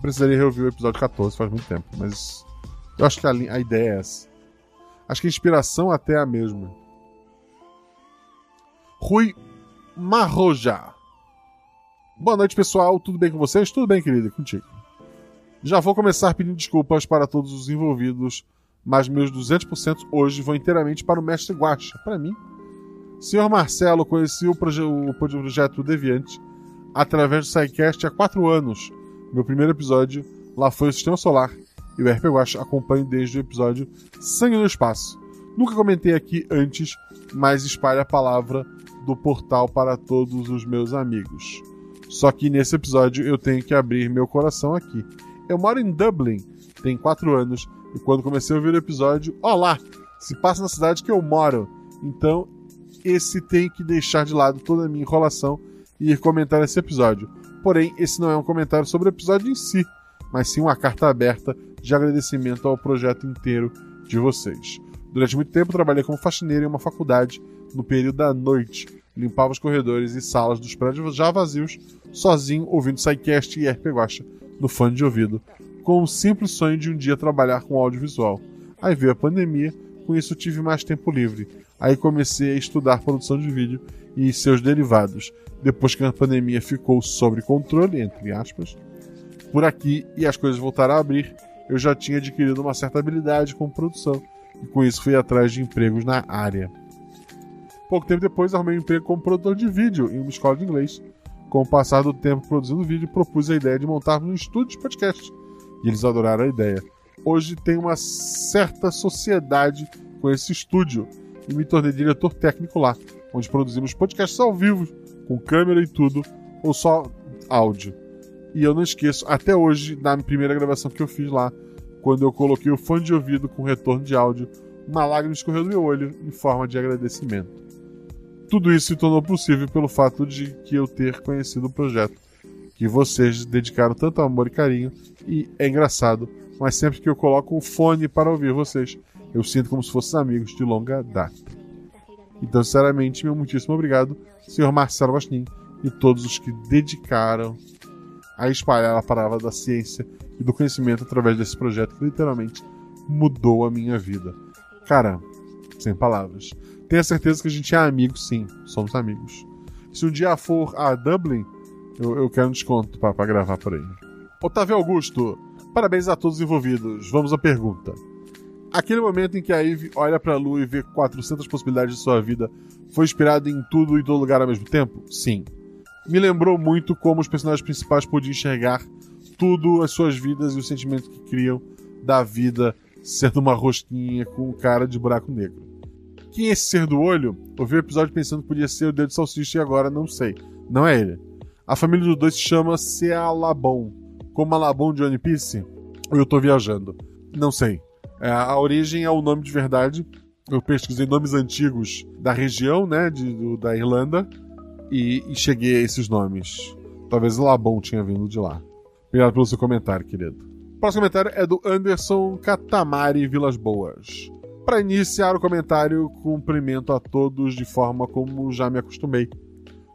Eu precisaria reouvir o episódio 14, faz muito tempo, mas eu acho que a, a ideia é essa. Acho que a inspiração até é a mesma. Rui Marroja. Boa noite, pessoal. Tudo bem com vocês? Tudo bem, querido? Contigo. Já vou começar pedindo desculpas para todos os envolvidos, mas meus 200% hoje vão inteiramente para o Mestre Guacha, para mim. Senhor Marcelo, conheci o, proje o projeto Deviante através do SciCast há quatro anos. Meu primeiro episódio lá foi o Sistema Solar e o RP Guacha acompanho desde o episódio Sangue no Espaço. Nunca comentei aqui antes, mas espalhe a palavra do portal para todos os meus amigos. Só que nesse episódio eu tenho que abrir meu coração aqui. Eu moro em Dublin, tem 4 anos, e quando comecei a ouvir o episódio, olá, se passa na cidade que eu moro. Então, esse tem que deixar de lado toda a minha enrolação e ir comentar esse episódio. Porém, esse não é um comentário sobre o episódio em si, mas sim uma carta aberta de agradecimento ao projeto inteiro de vocês. Durante muito tempo trabalhei como faxineiro em uma faculdade no período da noite. Limpava os corredores e salas dos prédios já vazios, sozinho, ouvindo SciCast e RP Guacha no fone de ouvido, com o simples sonho de um dia trabalhar com audiovisual. Aí veio a pandemia, com isso tive mais tempo livre. Aí comecei a estudar produção de vídeo e seus derivados. Depois que a pandemia ficou sob controle, entre aspas, por aqui e as coisas voltaram a abrir, eu já tinha adquirido uma certa habilidade com produção e com isso fui atrás de empregos na área. Pouco tempo depois arrumei um emprego como produtor de vídeo em uma escola de inglês. Com o passar do tempo produzindo vídeo, propus a ideia de montar um estúdio de podcast. E eles adoraram a ideia. Hoje tenho uma certa sociedade com esse estúdio e me tornei diretor técnico lá, onde produzimos podcasts ao vivo, com câmera e tudo, ou só áudio. E eu não esqueço, até hoje, da primeira gravação que eu fiz lá, quando eu coloquei o fone de ouvido com retorno de áudio, uma lágrima escorreu do meu olho em forma de agradecimento. Tudo isso se tornou possível pelo fato de que eu ter conhecido o projeto, que vocês dedicaram tanto amor e carinho, e é engraçado, mas sempre que eu coloco o fone para ouvir vocês, eu sinto como se fossem amigos de longa data. Então, sinceramente, meu muitíssimo obrigado, senhor Marcelo Bastin, e todos os que dedicaram a espalhar a palavra da ciência e do conhecimento através desse projeto que literalmente mudou a minha vida. Cara, sem palavras. Tenha certeza que a gente é amigo, sim. Somos amigos. Se um dia for a Dublin, eu, eu quero um desconto para gravar por aí. Otávio Augusto, parabéns a todos os envolvidos. Vamos à pergunta. Aquele momento em que a Eve olha para a lua e vê 400 possibilidades de sua vida foi inspirado em tudo e todo lugar ao mesmo tempo? Sim me lembrou muito como os personagens principais podiam enxergar tudo, as suas vidas e os sentimentos que criam da vida sendo uma rosquinha com cara de buraco negro. Quem é esse ser do olho? Ouvi o episódio pensando que podia ser o dedo de salsicha e agora não sei. Não é ele. A família dos dois se chama Sealabon. Como Alabon de One Piece? Ou eu tô viajando? Não sei. É, a origem é o nome de verdade. Eu pesquisei nomes antigos da região, né, de, do, da Irlanda, e, e cheguei a esses nomes. Talvez Labon tinha vindo de lá. Obrigado pelo seu comentário, querido. O próximo comentário é do Anderson Catamari Vilas Boas. Para iniciar o comentário, cumprimento a todos de forma como já me acostumei.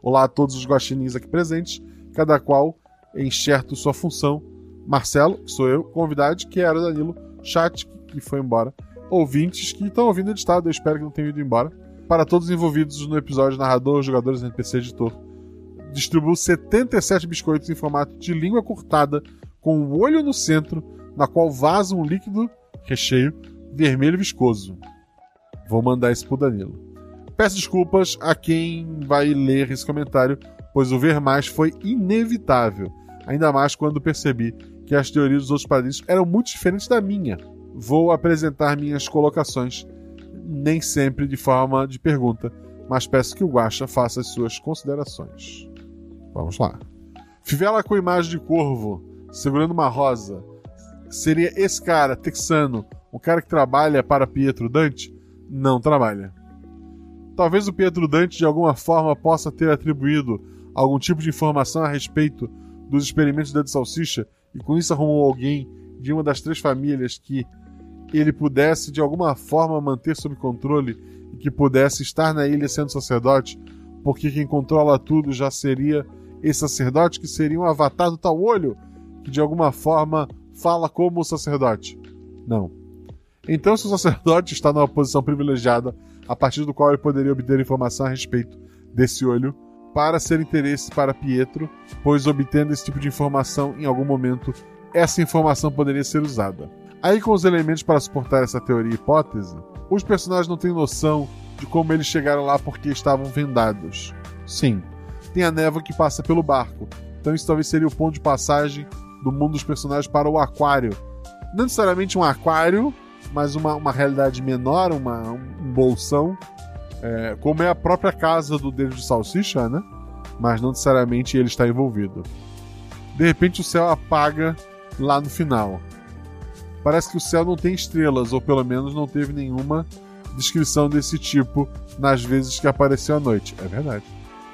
Olá a todos os guaxinins aqui presentes, cada qual enxerto sua função. Marcelo, que sou eu, convidado, que era o Danilo, chat, que foi embora, ouvintes que estão ouvindo editado, eu espero que não tenham ido embora para todos os envolvidos no episódio narrador, jogadores, NPC, editor. Distribuiu 77 biscoitos em formato de língua cortada, com um olho no centro, na qual vaza um líquido recheio vermelho viscoso. Vou mandar isso pro Danilo. Peço desculpas a quem vai ler esse comentário, pois o ver mais foi inevitável, ainda mais quando percebi que as teorias dos outros padrinhos eram muito diferentes da minha. vou apresentar minhas colocações, nem sempre de forma de pergunta, mas peço que o Guaxa faça as suas considerações. Vamos lá. Fivela com imagem de corvo, segurando uma rosa. Seria esse cara, texano, um cara que trabalha para Pietro Dante? Não trabalha. Talvez o Pietro Dante de alguma forma possa ter atribuído algum tipo de informação a respeito dos experimentos da de salsicha e com isso arrumou alguém de uma das três famílias que ele pudesse de alguma forma manter sob controle e que pudesse estar na ilha sendo sacerdote, porque quem controla tudo já seria esse sacerdote que seria um avatar do tal olho que de alguma forma fala como o sacerdote. Não. Então, se o sacerdote está numa posição privilegiada, a partir do qual ele poderia obter informação a respeito desse olho, para ser interesse para Pietro, pois obtendo esse tipo de informação em algum momento, essa informação poderia ser usada. Aí, com os elementos para suportar essa teoria e hipótese, os personagens não têm noção de como eles chegaram lá porque estavam vendados. Sim, tem a névoa que passa pelo barco, então isso talvez seria o ponto de passagem do mundo dos personagens para o aquário. Não necessariamente um aquário, mas uma, uma realidade menor, uma, um bolsão, é, como é a própria casa do dedo de salsicha, né? Mas não necessariamente ele está envolvido. De repente o céu apaga lá no final. Parece que o céu não tem estrelas, ou pelo menos não teve nenhuma descrição desse tipo nas vezes que apareceu à noite. É verdade.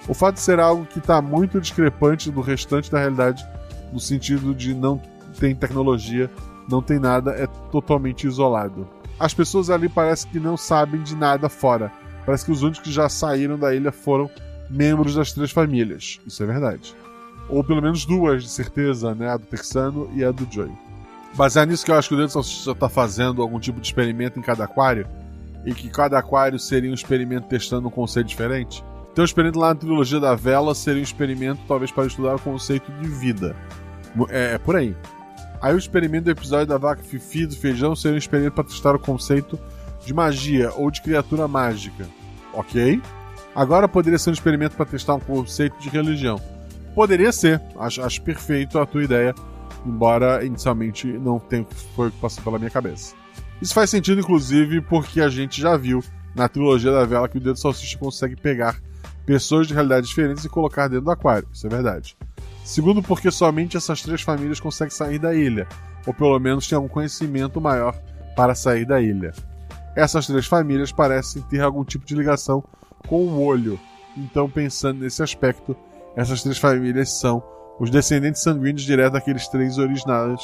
O fato de ser algo que está muito discrepante do restante da realidade, no sentido de não tem tecnologia, não tem nada, é totalmente isolado. As pessoas ali parecem que não sabem de nada fora. Parece que os únicos que já saíram da ilha foram membros das três famílias. Isso é verdade. Ou pelo menos duas, de certeza, né? A do Texano e a do Joey. Baseado nisso que eu acho que o Dedo já está fazendo algum tipo de experimento em cada aquário, e que cada aquário seria um experimento testando um conceito diferente. Então, o experimento lá na trilogia da vela seria um experimento, talvez, para estudar o conceito de vida. É, é por aí. Aí, o experimento do episódio da vaca Fifi do feijão seria um experimento para testar o conceito de magia ou de criatura mágica. Ok? Agora poderia ser um experimento para testar um conceito de religião. Poderia ser, acho, acho perfeito a tua ideia, embora inicialmente não tenha foi o que passou pela minha cabeça. Isso faz sentido, inclusive, porque a gente já viu na trilogia da vela que o dedo salsicha consegue pegar pessoas de realidades diferentes e colocar dentro do aquário. Isso é verdade. Segundo, porque somente essas três famílias conseguem sair da ilha, ou pelo menos têm algum conhecimento maior para sair da ilha. Essas três famílias parecem ter algum tipo de ligação com o olho. Então, pensando nesse aspecto, essas três famílias são os descendentes sanguíneos diretos daqueles três originais,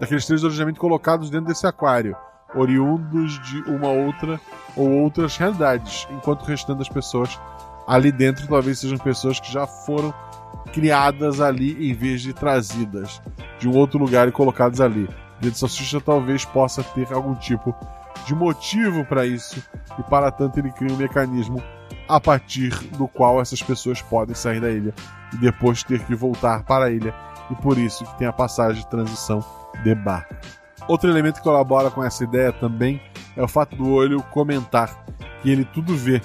daqueles três originalmente colocados dentro desse aquário, oriundos de uma outra ou outras realidades, enquanto o restante das pessoas ali dentro talvez sejam pessoas que já foram criadas ali em vez de trazidas de um outro lugar e colocadas ali. Dentro salsicha talvez possa ter algum tipo de motivo para isso e para tanto ele cria um mecanismo a partir do qual essas pessoas podem sair da ilha e depois ter que voltar para a ilha e por isso que tem a passagem de transição de barco. Outro elemento que colabora com essa ideia também é o fato do olho comentar que ele tudo vê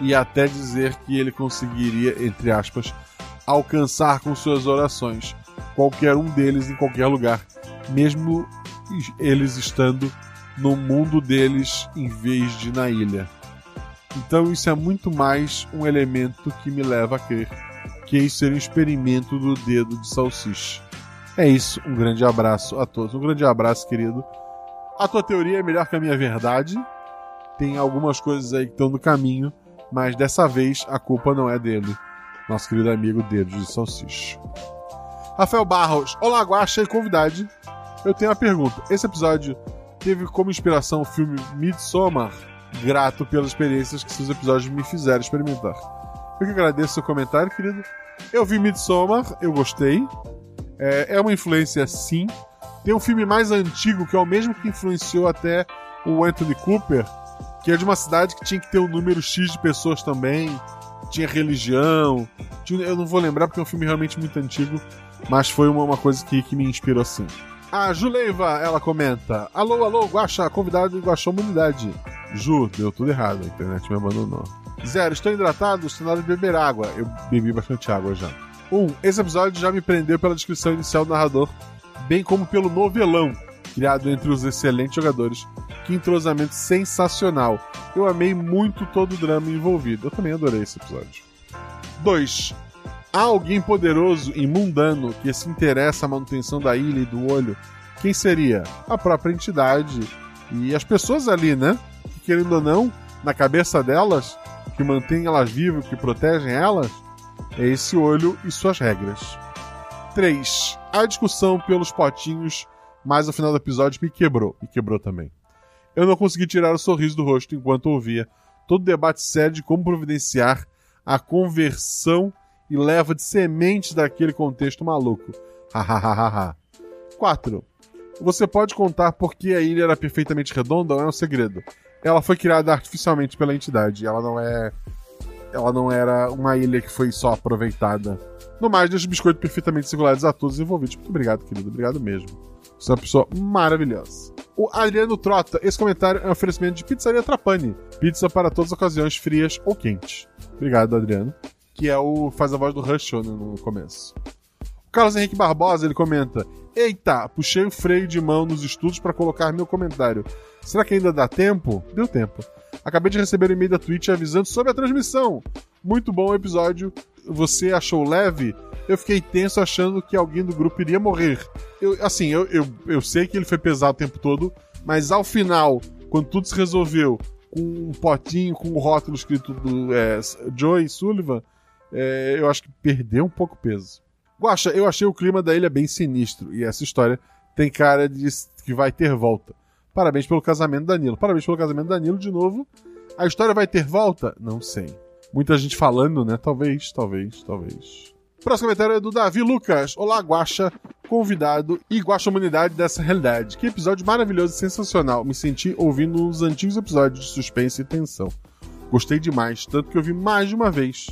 e até dizer que ele conseguiria, entre aspas, alcançar com suas orações qualquer um deles em qualquer lugar, mesmo eles estando no mundo deles em vez de na ilha. Então isso é muito mais um elemento que me leva a crer que isso seria um experimento do dedo de salsicha. É isso, um grande abraço a todos. Um grande abraço, querido. A tua teoria é melhor que a minha verdade. Tem algumas coisas aí que estão no caminho, mas dessa vez a culpa não é dele. Nosso querido amigo Dedo de Salsicha. Rafael Barros, olá, Guaxa e convidade. Eu tenho uma pergunta. Esse episódio teve como inspiração o filme Midsommar? Grato pelas experiências que seus episódios me fizeram experimentar. Eu que agradeço seu comentário, querido. Eu vi Midsommar, eu gostei. É, é uma influência, sim. Tem um filme mais antigo, que é o mesmo que influenciou até o Anthony Cooper, que é de uma cidade que tinha que ter um número X de pessoas também. Tinha religião. Tinha, eu não vou lembrar porque é um filme realmente muito antigo, mas foi uma, uma coisa que, que me inspirou assim. A Juleiva, ela comenta: Alô, alô, Guaxa, convidado do Guaxa Humanidade. Ju, deu tudo errado, a internet me abandonou. Zero, estou hidratado, estou na hora de beber água. Eu bebi bastante água já. Um, esse episódio já me prendeu pela descrição inicial do narrador, bem como pelo novelão. criado entre os excelentes jogadores. Que entrosamento sensacional. Eu amei muito todo o drama envolvido. Eu também adorei esse episódio. 2. Há alguém poderoso e mundano que se interessa à manutenção da ilha e do olho. Quem seria? A própria entidade e as pessoas ali, né? Que querendo ou não, na cabeça delas, que mantém elas vivas, que protegem elas, é esse olho e suas regras. 3. A discussão pelos potinhos, mas ao final do episódio me quebrou. Me quebrou também. Eu não consegui tirar o sorriso do rosto enquanto ouvia todo o debate sério de como providenciar a conversão e leva de sementes daquele contexto maluco. Hahaha. 4. Você pode contar por que a ilha era perfeitamente redonda ou é um segredo? Ela foi criada artificialmente pela entidade. Ela não é. Ela não era uma ilha que foi só aproveitada. No mais, deixo o biscoito perfeitamente singulares a todos os envolvidos. Muito obrigado, querido. Obrigado mesmo. Você é uma pessoa maravilhosa. O Adriano Trota, esse comentário é um oferecimento de Pizzaria Trapani. Pizza para todas as ocasiões, frias ou quentes. Obrigado, Adriano. Que é o faz a voz do Rush né, no começo. O Carlos Henrique Barbosa, ele comenta: Eita, puxei o freio de mão nos estudos para colocar meu comentário. Será que ainda dá tempo? Deu tempo. Acabei de receber um e-mail da Twitch avisando sobre a transmissão. Muito bom o episódio. Você achou leve? Eu fiquei tenso achando que alguém do grupo iria morrer. Eu, assim, eu, eu, eu sei que ele foi pesado o tempo todo, mas ao final, quando tudo se resolveu, com um potinho com o rótulo escrito do é, Joey Sullivan, é, eu acho que perdeu um pouco peso. Guaxa, eu achei o clima da ilha bem sinistro e essa história tem cara de que vai ter volta. Parabéns pelo casamento Danilo. Parabéns pelo casamento Danilo de novo. A história vai ter volta? Não sei. Muita gente falando, né? Talvez, talvez, talvez. Próximo comentário é do Davi Lucas. Olá, Guaxa, convidado e Guaxa Humanidade dessa realidade. Que episódio maravilhoso e sensacional. Me senti ouvindo os antigos episódios de suspense e tensão. Gostei demais, tanto que eu vi mais de uma vez.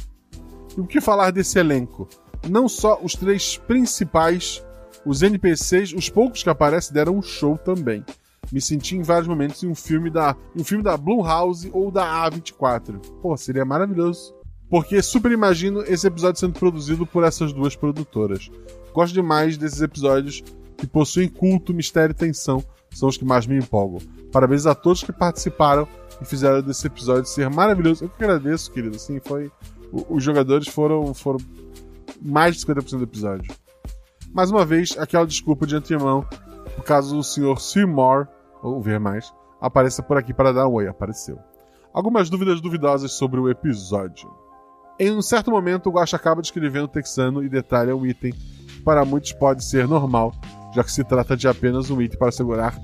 E o que falar desse elenco? Não só os três principais, os NPCs, os poucos que aparecem deram um show também. Me senti em vários momentos em um filme da, um filme da Blumhouse ou da A24. Pô, seria maravilhoso. Porque super imagino esse episódio sendo produzido por essas duas produtoras. Gosto demais desses episódios que possuem culto, mistério e tensão. São os que mais me empolgam. Parabéns a todos que participaram e fizeram desse episódio ser maravilhoso. Eu que agradeço, querido. Assim, foi. Os jogadores foram, foram mais de 50% do episódio. Mais uma vez, aquela desculpa de antemão, por caso o Sr. Seymour, ou ver mais, apareça por aqui para dar um oi. Apareceu. Algumas dúvidas duvidosas sobre o episódio. Em um certo momento, o Guacha acaba descrevendo o texano e detalha um item que para muitos pode ser normal, já que se trata de apenas um item para segurar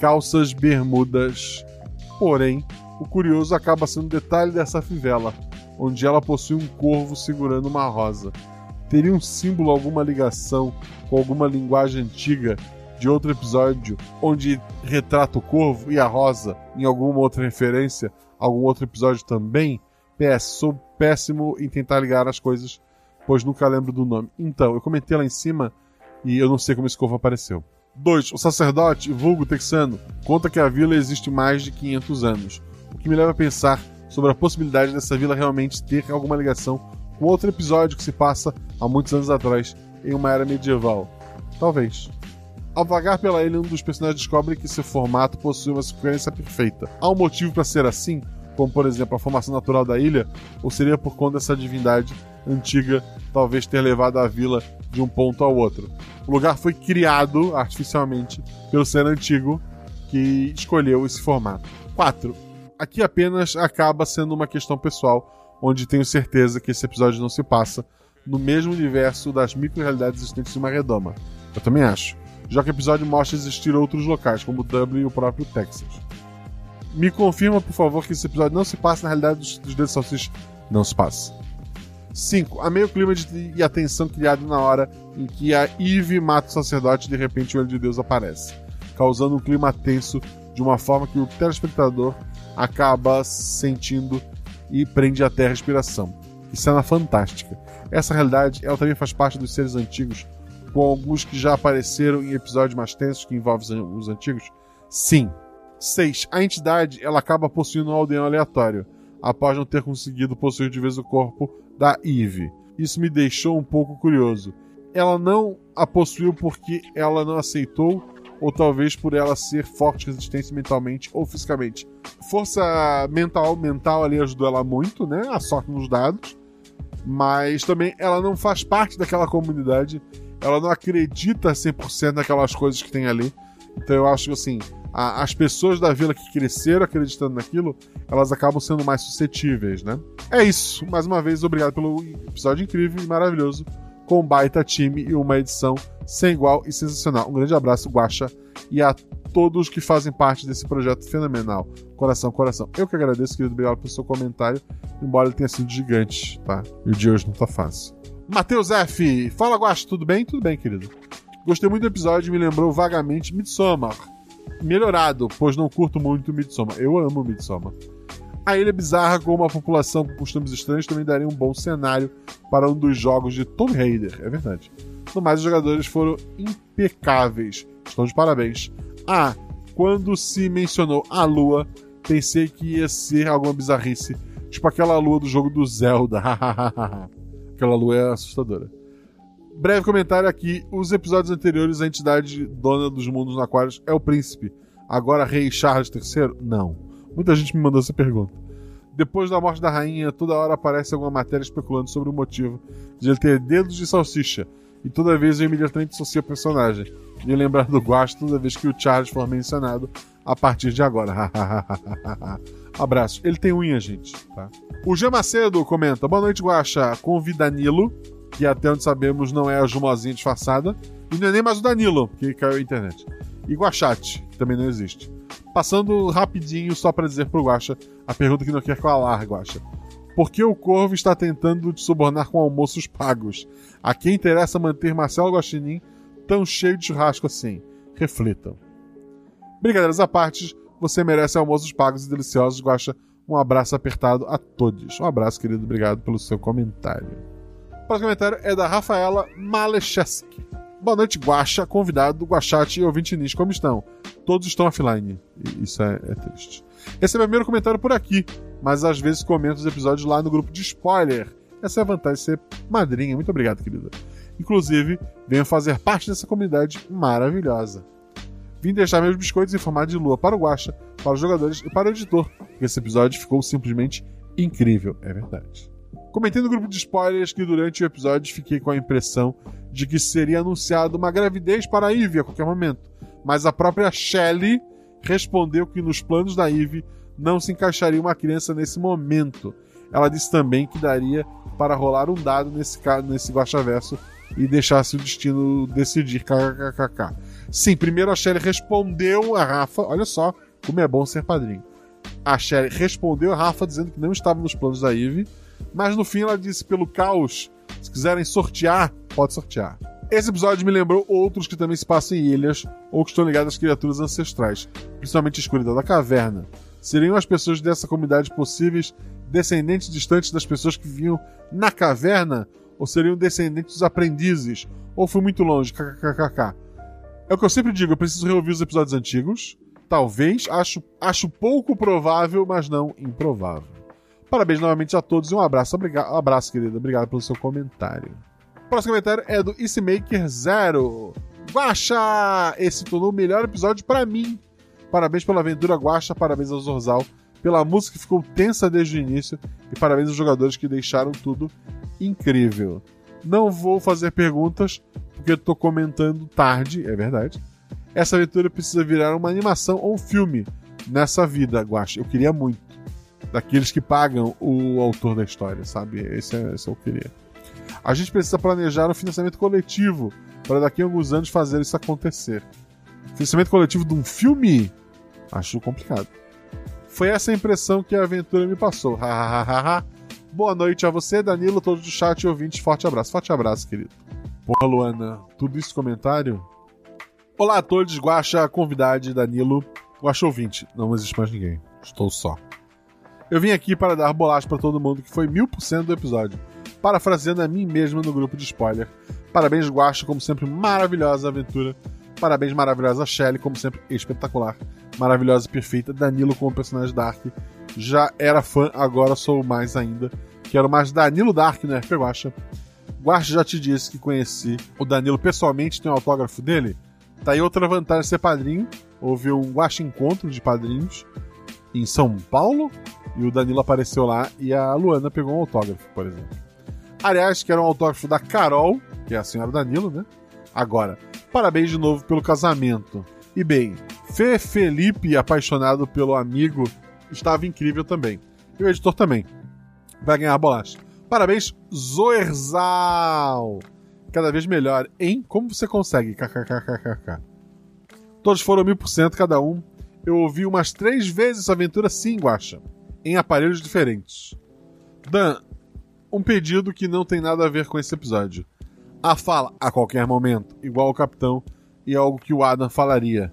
calças bermudas. Porém, o curioso acaba sendo o detalhe dessa fivela, onde ela possui um corvo segurando uma rosa teria um símbolo, alguma ligação com alguma linguagem antiga de outro episódio onde retrata o corvo e a rosa em alguma outra referência, algum outro episódio também? PS, sou péssimo em tentar ligar as coisas, pois nunca lembro do nome. Então, eu comentei lá em cima e eu não sei como esse corvo apareceu. 2. O sacerdote, vulgo texano, conta que a vila existe mais de 500 anos, o que me leva a pensar sobre a possibilidade dessa vila realmente ter alguma ligação um outro episódio que se passa há muitos anos atrás, em uma era medieval. Talvez. Ao vagar pela ilha, um dos personagens descobre que seu formato possui uma sequência perfeita. Há um motivo para ser assim, como por exemplo a formação natural da ilha, ou seria por conta dessa divindade antiga talvez ter levado a vila de um ponto ao outro. O lugar foi criado artificialmente pelo ser antigo que escolheu esse formato. 4. Aqui apenas acaba sendo uma questão pessoal onde tenho certeza que esse episódio não se passa no mesmo universo das micro-realidades existentes em uma redoma. Eu também acho. Já que o episódio mostra existir outros locais, como Dublin e o próprio Texas. Me confirma, por favor, que esse episódio não se passa na realidade dos, dos dedos salsichas. Não se passa. 5. Amei o clima de, e a tensão criado na hora em que a Eve mata o sacerdote e de repente o olho de Deus aparece, causando um clima tenso de uma forma que o telespectador acaba sentindo e prende até a respiração. Que cena fantástica. Essa realidade ela também faz parte dos seres antigos, com alguns que já apareceram em episódios mais tensos que envolvem os antigos? Sim. 6. A entidade ela acaba possuindo um aldeão aleatório, após não ter conseguido possuir de vez o corpo da Eve. Isso me deixou um pouco curioso. Ela não a possuiu porque ela não aceitou ou talvez por ela ser forte, resistente mentalmente ou fisicamente. Força mental, mental ali ajudou ela muito, né? A sorte nos dados. Mas também ela não faz parte daquela comunidade. Ela não acredita 100% naquelas coisas que tem ali. Então eu acho que assim, a, as pessoas da vila que cresceram acreditando naquilo, elas acabam sendo mais suscetíveis, né? É isso. Mais uma vez, obrigado pelo episódio incrível e maravilhoso, com baita time e uma edição sem igual e sensacional. Um grande abraço, Guaxa, e a todos que fazem parte desse projeto fenomenal. Coração, coração. Eu que agradeço, querido, obrigado pelo seu comentário, embora ele tenha sido gigante, tá? E o de hoje não tá fácil. Matheus F. Fala, Guaxa, tudo bem? Tudo bem, querido. Gostei muito do episódio, me lembrou vagamente Midsommar. Melhorado, pois não curto muito Midsommar. Eu amo Midsommar. A ilha bizarra com uma população com costumes estranhos também daria um bom cenário para um dos jogos de Tomb Raider, é verdade. No mais, os jogadores foram impecáveis. Estão de parabéns. Ah, quando se mencionou a lua, pensei que ia ser alguma bizarrice. Tipo aquela lua do jogo do Zelda. aquela lua é assustadora. Breve comentário aqui: os episódios anteriores, a entidade dona dos mundos aquários é o príncipe. Agora, rei Charles III? Não. Muita gente me mandou essa pergunta. Depois da morte da rainha, toda hora aparece alguma matéria especulando sobre o motivo de ele ter dedos de salsicha. E toda vez eu imediatamente associo o personagem. E lembrar do Guasto toda vez que o Charles for mencionado a partir de agora. Abraço. Ele tem unha, gente. Tá? O G Macedo comenta: Boa noite, Guaxa. Convida Danilo, que até onde sabemos não é a Jumozinha disfarçada. E não é nem mais o Danilo, que caiu a internet. E Guachate, que também não existe. Passando rapidinho só para dizer pro Guaxa a pergunta que não quer alargue, Guaxa. Por que o Corvo está tentando te subornar com almoços pagos? A quem interessa manter Marcelo Guaxinim tão cheio de churrasco assim? Reflitam. Brincadeiras à parte, você merece almoços pagos e deliciosos, Guaxa. Um abraço apertado a todos. Um abraço, querido. Obrigado pelo seu comentário. O próximo comentário é da Rafaela Malecheski. Boa noite, Guaxa, convidado, Guachate e ouvinte Nis. Como estão? Todos estão offline. Isso é, é, triste. Esse é meu primeiro comentário por aqui, mas às vezes comento os episódios lá no grupo de spoiler. Essa é a vantagem de ser madrinha. Muito obrigado, querida. Inclusive, venho fazer parte dessa comunidade maravilhosa. Vim deixar meus biscoitos em formato de lua para o Guaxa, para os jogadores e para o editor, esse episódio ficou simplesmente incrível. É verdade. Comentei no grupo de spoilers que durante o episódio fiquei com a impressão de que seria anunciado uma gravidez para a Ivy a qualquer momento, mas a própria Shelley respondeu que nos planos da Ivy não se encaixaria uma criança nesse momento. Ela disse também que daria para rolar um dado nesse, nesse Guaxaverso e deixasse o destino decidir. KKKK. Sim, primeiro a Shelley respondeu a Rafa. Olha só como é bom ser padrinho. A Shelley respondeu a Rafa dizendo que não estava nos planos da Ivy mas no fim ela disse: pelo caos, se quiserem sortear, pode sortear. Esse episódio me lembrou outros que também se passam em ilhas ou que estão ligados às criaturas ancestrais, principalmente a escuridão da caverna. Seriam as pessoas dessa comunidade possíveis descendentes distantes das pessoas que viviam na caverna? Ou seriam descendentes dos aprendizes? Ou fui muito longe? KKKK. É o que eu sempre digo, eu preciso reouvir os episódios antigos. Talvez, acho, acho pouco provável, mas não improvável. Parabéns novamente a todos e um abraço. Obrigado, um abraço, querido. Obrigado pelo seu comentário. Próximo comentário é do Eastmaker Zero. Guaxa! Esse tornou o melhor episódio para mim. Parabéns pela aventura Guaxa, parabéns ao Zorzal, pela música que ficou tensa desde o início e parabéns aos jogadores que deixaram tudo incrível. Não vou fazer perguntas porque estou comentando tarde, é verdade. Essa aventura precisa virar uma animação ou um filme nessa vida, Guaxa. Eu queria muito daqueles que pagam o autor da história, sabe? Esse é, esse é o que eu queria. A gente precisa planejar um financiamento coletivo para daqui a alguns anos fazer isso acontecer. Financiamento coletivo de um filme? Acho complicado. Foi essa a impressão que a aventura me passou. Boa noite a você, Danilo, todos do chat e ouvintes. Forte abraço. Forte abraço, querido. Boa, Luana. Tudo isso comentário? Olá a todos, Guaxa, convidade, Danilo. Guaxa ouvinte. Não existe mais ninguém. Estou só. Eu vim aqui para dar bolacha para todo mundo, que foi mil por cento do episódio. Parafraseando a mim mesmo no grupo de spoiler. Parabéns, Guacha, como sempre, maravilhosa aventura. Parabéns, maravilhosa Shelly, como sempre, espetacular. Maravilhosa e perfeita. Danilo como personagem Dark. Já era fã, agora sou mais ainda. Quero mais Danilo Dark no RP Guacha. Guacha já te disse que conheci o Danilo pessoalmente, tem um autógrafo dele? Tá aí outra vantagem ser padrinho. Houve um guache encontro de padrinhos em São Paulo. E o Danilo apareceu lá e a Luana pegou um autógrafo, por exemplo. Aliás, que era um autógrafo da Carol, que é a senhora Danilo, né? Agora, parabéns de novo pelo casamento. E bem, Fê Felipe, apaixonado pelo amigo, estava incrível também. E o editor também. Vai ganhar bolacha. Parabéns, Zoerzal! Cada vez melhor, hein? Como você consegue? KKKKK. Todos foram mil por cento cada um. Eu ouvi umas três vezes essa aventura sim, Guacha. Em aparelhos diferentes. Dan, um pedido que não tem nada a ver com esse episódio. A fala a qualquer momento, igual o capitão, e é algo que o Adam falaria.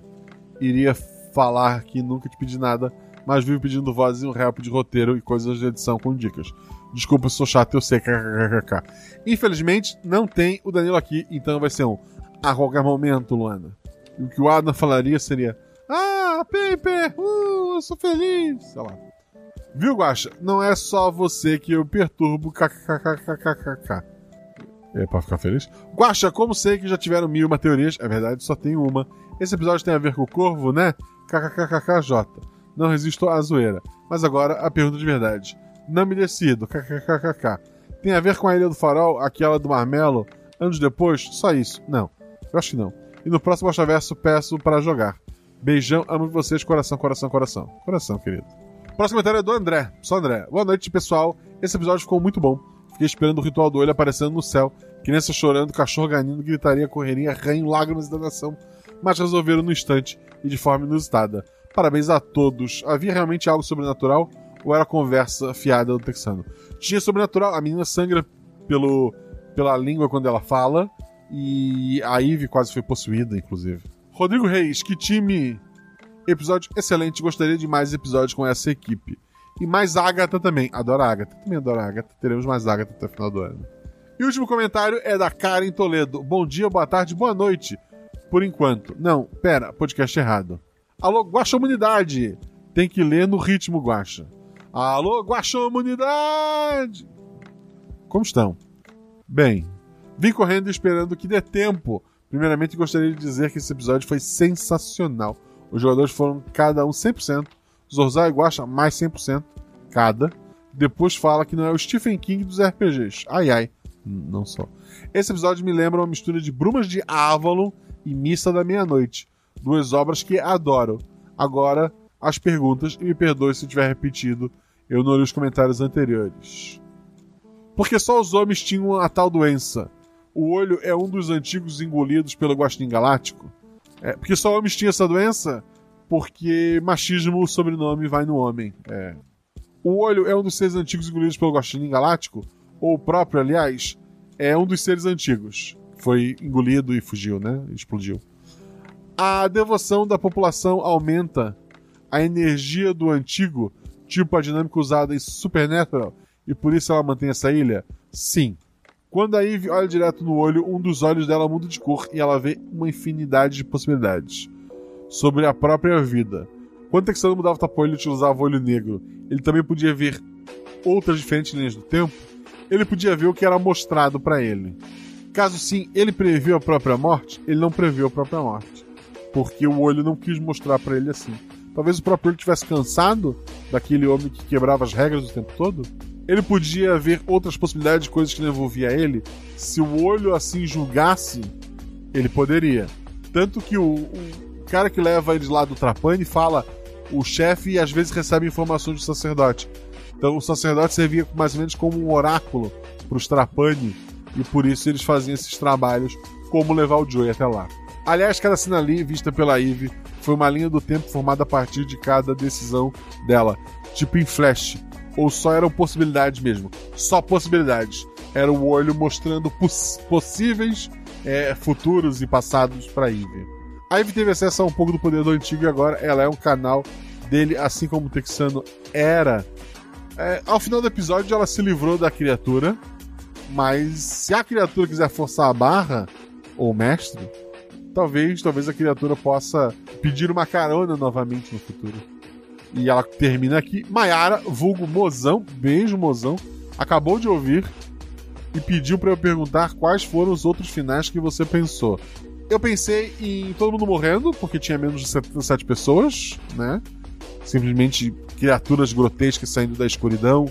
Iria falar que nunca te pedi nada, mas vivo pedindo vozes e um rap de roteiro e coisas de edição com dicas. Desculpa se sou chato, eu sei. KKKK. Infelizmente, não tem o Danilo aqui, então vai ser um a qualquer momento, Luana. E o que o Adam falaria seria: Ah, Pepe, uh, eu sou feliz. Sei lá. Viu, Guacha? Não é só você que eu perturbo. KKKKKK. É pra ficar feliz? Guacha, como sei que já tiveram mil uma teorias, é verdade, só tem uma. Esse episódio tem a ver com o corvo, né? KKKKJ. Não resisto à zoeira. Mas agora a pergunta de verdade. Não me decido. KKKKK. Tem a ver com a Ilha do Farol, aquela do Marmelo, anos depois? Só isso. Não. Eu acho que não. E no próximo Verso peço para jogar. Beijão, amo vocês, coração, coração, coração. Coração, querido. Próximo comentário é do André. Só André. Boa noite, pessoal. Esse episódio ficou muito bom. Fiquei esperando o ritual do olho aparecendo no céu. Criança chorando, cachorro ganindo, gritaria, correria, ranho, lágrimas e danação. Mas resolveram no instante e de forma inusitada. Parabéns a todos. Havia realmente algo sobrenatural ou era conversa fiada do texano? Tinha sobrenatural. A menina sangra pelo, pela língua quando ela fala. E a Ivy quase foi possuída, inclusive. Rodrigo Reis, que time. Episódio excelente. Gostaria de mais episódios com essa equipe. E mais Agatha também. Adoro a Agatha. Também adoro a Agatha. Teremos mais Agatha até o final do ano. E o último comentário é da Karen Toledo. Bom dia, boa tarde, boa noite. Por enquanto. Não, pera, podcast errado. Alô, Guaxa Humanidade! Tem que ler no ritmo Guaxa. Alô, Guaxa Humanidade! Como estão? Bem, vim correndo esperando que dê tempo. Primeiramente, gostaria de dizer que esse episódio foi sensacional. Os jogadores foram cada um 100%. Zorzal e Guaxa mais 100% cada. Depois fala que não é o Stephen King dos RPGs. Ai ai, não só. Esse episódio me lembra uma mistura de Brumas de Avalon e Missa da Meia-Noite duas obras que adoro. Agora, as perguntas, e me perdoe se tiver repetido, eu não li os comentários anteriores. Porque só os homens tinham a tal doença. O olho é um dos antigos engolidos pelo Guaxinim Galáctico. É, porque só homens tinham essa doença? Porque machismo, o sobrenome, vai no homem. É. O olho é um dos seres antigos engolidos pelo Guaxinim Galáctico? Ou o próprio, aliás, é um dos seres antigos. Foi engolido e fugiu, né? Explodiu a devoção da população aumenta, a energia do antigo, tipo a dinâmica usada em Supernatural, e por isso ela mantém essa ilha? Sim. Quando a Eve olha direto no olho, um dos olhos dela muda de cor e ela vê uma infinidade de possibilidades sobre a própria vida. Quando o texano mudava o tapolho e utilizava o olho negro, ele também podia ver outras diferentes linhas do tempo. Ele podia ver o que era mostrado para ele. Caso sim, ele previu a própria morte, ele não previu a própria morte porque o olho não quis mostrar para ele assim. Talvez o próprio olho tivesse cansado daquele homem que quebrava as regras o tempo todo. Ele podia ver outras possibilidades de coisas que não envolvia ele. Se o olho assim julgasse, ele poderia. Tanto que o, o cara que leva eles lá do Trapani fala: o chefe às vezes recebe informações do sacerdote. Então o sacerdote servia mais ou menos como um oráculo para os Trapani e por isso eles faziam esses trabalhos, como levar o Joey até lá. Aliás, cada cena ali vista pela Eve foi uma linha do tempo formada a partir de cada decisão dela, tipo em Flash. Ou só eram possibilidades mesmo? Só possibilidades. Era o olho mostrando poss possíveis é, futuros e passados para Eve. A Eve teve acesso a um pouco do poder do antigo e agora ela é um canal dele, assim como o Texano era. É, ao final do episódio, ela se livrou da criatura, mas se a criatura quiser forçar a barra, ou mestre, talvez, talvez a criatura possa pedir uma carona novamente no futuro. E ela termina aqui. Maiara, vulgo mozão, beijo mozão, acabou de ouvir e pediu para eu perguntar quais foram os outros finais que você pensou. Eu pensei em todo mundo morrendo, porque tinha menos de 77 pessoas, né? Simplesmente criaturas grotescas saindo da escuridão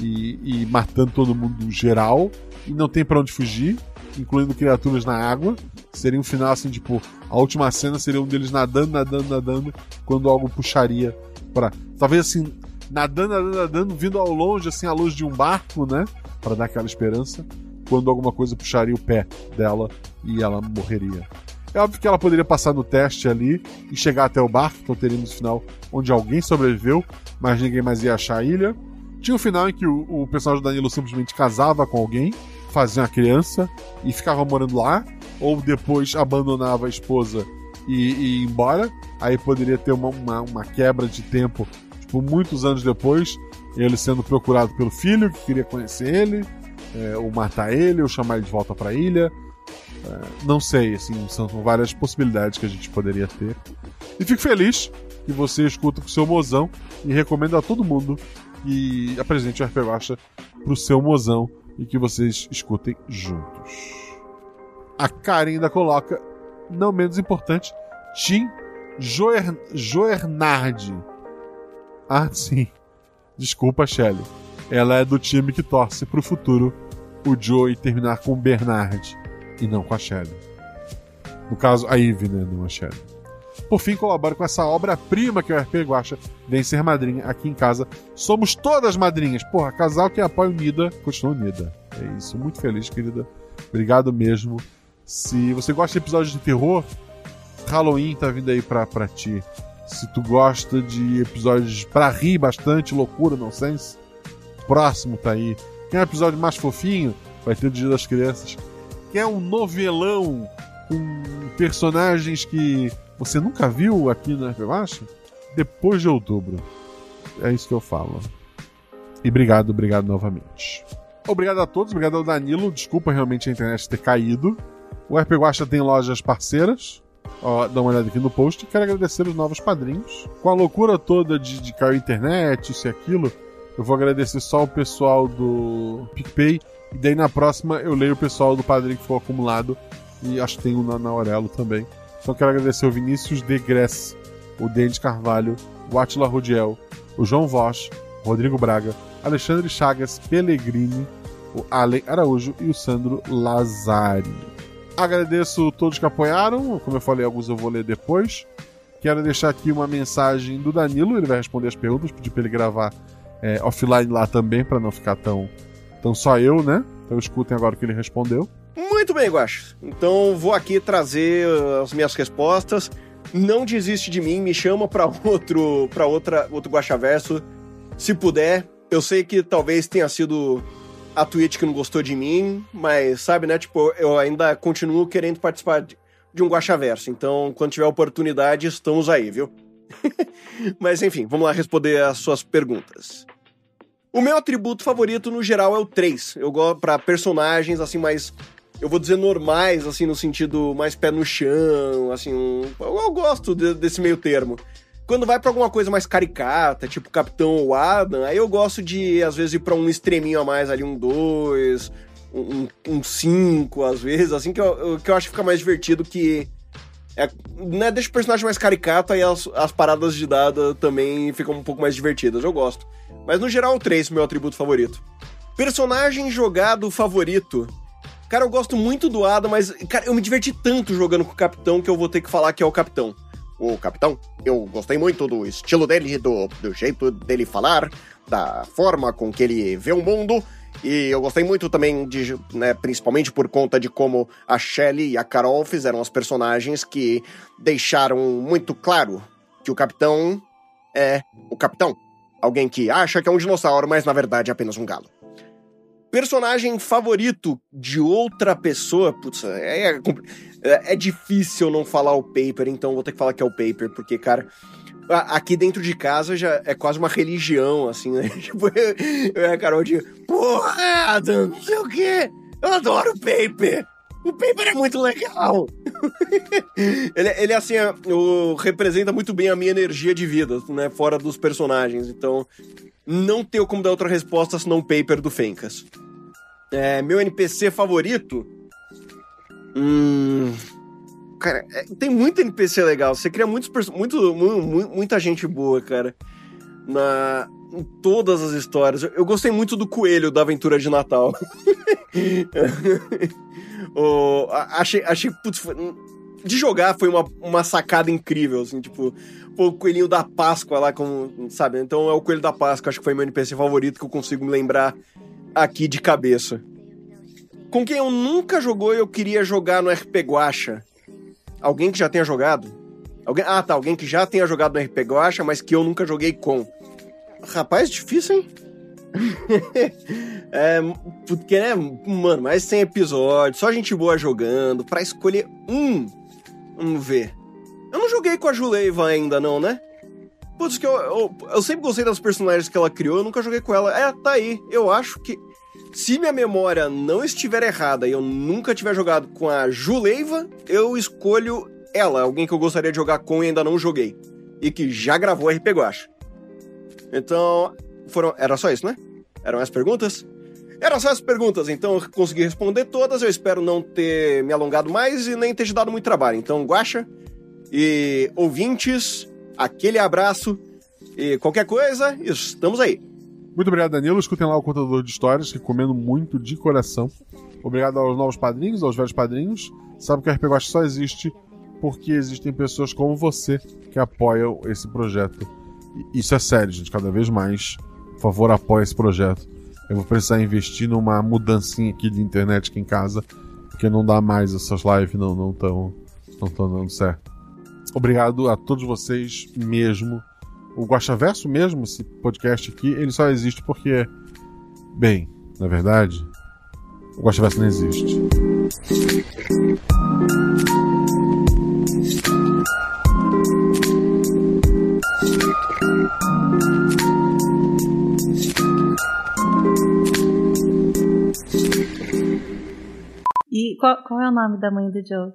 e, e matando todo mundo geral. E não tem pra onde fugir, incluindo criaturas na água. Seria um final assim, tipo, a última cena seria um deles nadando, nadando, nadando, quando algo puxaria para Talvez assim, nadando, nadando, nadando, vindo ao longe, assim, à luz de um barco, né? Para dar aquela esperança, quando alguma coisa puxaria o pé dela e ela morreria. É óbvio que ela poderia passar no teste ali e chegar até o barco, então teríamos o final onde alguém sobreviveu, mas ninguém mais ia achar a ilha. Tinha um final em que o, o personagem do Danilo simplesmente casava com alguém, fazia uma criança e ficava morando lá, ou depois abandonava a esposa e, e ia embora. Aí poderia ter uma, uma, uma quebra de tempo, tipo, muitos anos depois, ele sendo procurado pelo filho que queria conhecer ele, é, ou matar ele, ou chamar ele de volta para a ilha. É, não sei, assim, são várias possibilidades que a gente poderia ter. E fico feliz que você escuta com o seu mozão e recomendo a todo mundo que apresente o RP Guacha pro seu mozão e que vocês escutem juntos. A Karen ainda coloca, não menos importante, Tim Joer, Joernard. Ah, sim. Desculpa, Shelly. Ela é do time que torce pro futuro o Joey terminar com o Bernard e não com a Shelly. No caso, a Eve, né? Não a Shelly. Por fim, colabora com essa obra-prima que o RP Guacha vem ser madrinha aqui em casa. Somos todas madrinhas. Porra, casal que apoia unida, continua unida. É isso. Muito feliz, querida. Obrigado mesmo. Se você gosta de episódios de terror, Halloween tá vindo aí pra, pra ti. Se tu gosta de episódios pra rir bastante, loucura, nonsense, próximo tá aí. Quer um episódio mais fofinho? Vai ter o Dia das Crianças. Quer um novelão com personagens que você nunca viu aqui na Relaxa? Depois de outubro. É isso que eu falo. E obrigado, obrigado novamente. Obrigado a todos, obrigado ao Danilo. Desculpa realmente a internet ter caído. O RP Guacha tem lojas parceiras. Ó, dá uma olhada aqui no post. Quero agradecer os novos padrinhos. Com a loucura toda de, de cair internet, isso e aquilo, eu vou agradecer só o pessoal do PicPay. E daí na próxima eu leio o pessoal do padrinho que foi acumulado. E acho que tem um na, na Aurelo também. Então quero agradecer o Vinícius de Gress, o Denis Carvalho, o Atila Rodiel, o João Vosch, o Rodrigo Braga, Alexandre Chagas Pellegrini, o Allen Araújo e o Sandro Lazari. Agradeço todos que apoiaram, como eu falei, alguns eu vou ler depois. Quero deixar aqui uma mensagem do Danilo, ele vai responder as perguntas, pedir para ele gravar é, offline lá também, para não ficar tão, tão só eu, né? Então escutem agora o que ele respondeu. Muito bem, Guax. Então vou aqui trazer uh, as minhas respostas. Não desiste de mim, me chama para outro, para outra, outro Guaxaverso, se puder. Eu sei que talvez tenha sido a Twitch que não gostou de mim, mas sabe, né? Tipo, eu ainda continuo querendo participar de, um Guaxaverso. Então, quando tiver oportunidade, estamos aí, viu? mas enfim, vamos lá responder as suas perguntas. O meu atributo favorito no geral é o 3. Eu gosto para personagens assim mais eu vou dizer normais, assim, no sentido mais pé no chão, assim, um... eu, eu, gosto de, desse meio termo. Quando vai para alguma coisa mais caricata, tipo Capitão ou Adam, aí eu gosto de, às vezes, ir pra um extreminho a mais ali, um 2, um 5, um às vezes, assim, que eu, que eu acho que fica mais divertido que. É, né, deixa o personagem mais caricato, aí as, as paradas de dada também ficam um pouco mais divertidas, eu gosto. Mas no geral, o 3 meu atributo favorito. Personagem jogado favorito. Cara, eu gosto muito do Ada, mas, cara, eu me diverti tanto jogando com o Capitão que eu vou ter que falar que é o Capitão. O Capitão, eu gostei muito do estilo dele, do, do jeito dele falar, da forma com que ele vê o mundo. E eu gostei muito também de, né, principalmente por conta de como a Shelley e a Carol fizeram as personagens que deixaram muito claro que o capitão é o capitão. Alguém que acha que é um dinossauro, mas na verdade é apenas um galo. Personagem favorito de outra pessoa, putz, é, é, é, difícil não falar o Paper, então vou ter que falar que é o Paper, porque, cara, aqui dentro de casa já é quase uma religião, assim, né? Tipo, eu, eu a Carol de, porra, Adam, não sei o quê, eu adoro o Paper. O Paper é muito legal. ele, ele, assim, é, o, representa muito bem a minha energia de vida, né? Fora dos personagens. Então, não tenho como dar outra resposta senão o paper do Fencas. É, meu NPC favorito. Hum. cara, é, tem muito NPC legal. Você cria muitos muito, mu- mu- muita gente boa, cara. Na, em todas as histórias. Eu, eu gostei muito do coelho da aventura de Natal. O- achei, achei, putz, foi- de jogar foi uma, uma sacada incrível, assim, tipo, o coelhinho da Páscoa lá, como, sabe? Então é o coelho da Páscoa, acho que foi meu NPC favorito que eu consigo me lembrar aqui de cabeça. Com quem eu nunca jogou e eu queria jogar no RP Guacha? Alguém que já tenha jogado? Alguém, ah, tá, alguém que já tenha jogado no RP Guacha, mas que eu nunca joguei com. Rapaz, difícil, hein? é, porque, né, mano, mais 100 episódios, só gente boa jogando, pra escolher um. Vamos ver. Eu não joguei com a Juleiva ainda, não, né? Putz, que eu, eu, eu sempre gostei das personagens que ela criou, eu nunca joguei com ela. É, tá aí. Eu acho que. Se minha memória não estiver errada e eu nunca tiver jogado com a Juleiva, eu escolho ela, alguém que eu gostaria de jogar com e ainda não joguei. E que já gravou RP Guacha. Então, foram. Era só isso, né? Eram as perguntas? Eram só as perguntas, então eu consegui responder todas. Eu espero não ter me alongado mais e nem ter te dado muito trabalho. Então, Guacha e ouvintes, aquele abraço e qualquer coisa, estamos aí. Muito obrigado, Danilo. Escutem lá o contador de histórias, recomendo muito de coração. Obrigado aos novos padrinhos, aos velhos padrinhos. Sabe que o RPG só existe porque existem pessoas como você que apoiam esse projeto. E Isso é sério, gente. Cada vez mais, por favor, apoie esse projeto. Eu vou precisar investir numa mudancinha aqui de internet aqui em casa, porque não dá mais essas lives, não não estão não tão dando certo. Obrigado a todos vocês mesmo. O Guaxaverso mesmo, esse podcast aqui, ele só existe porque, bem, na verdade, o Guaxaverso não existe. E qual, qual é o nome da mãe do Joe?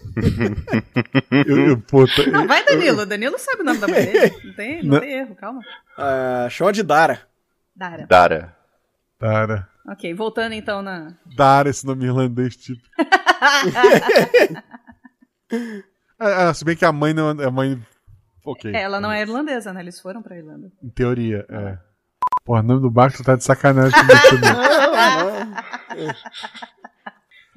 Eu, eu, puta, Não, vai, Danilo. Danilo sabe o nome da mãe dele. Não tem, não Não. tem erro, calma. Ah, chama de Dara. Dara. Dara. Dara. Ok, voltando então na. Dara, esse nome irlandês tipo. Ah, ah, se bem que a mãe não a mãe. Ok. Ela não é irlandesa, né? Eles foram pra Irlanda. Em teoria, é. Porra, o nome do barco tá de sacanagem também.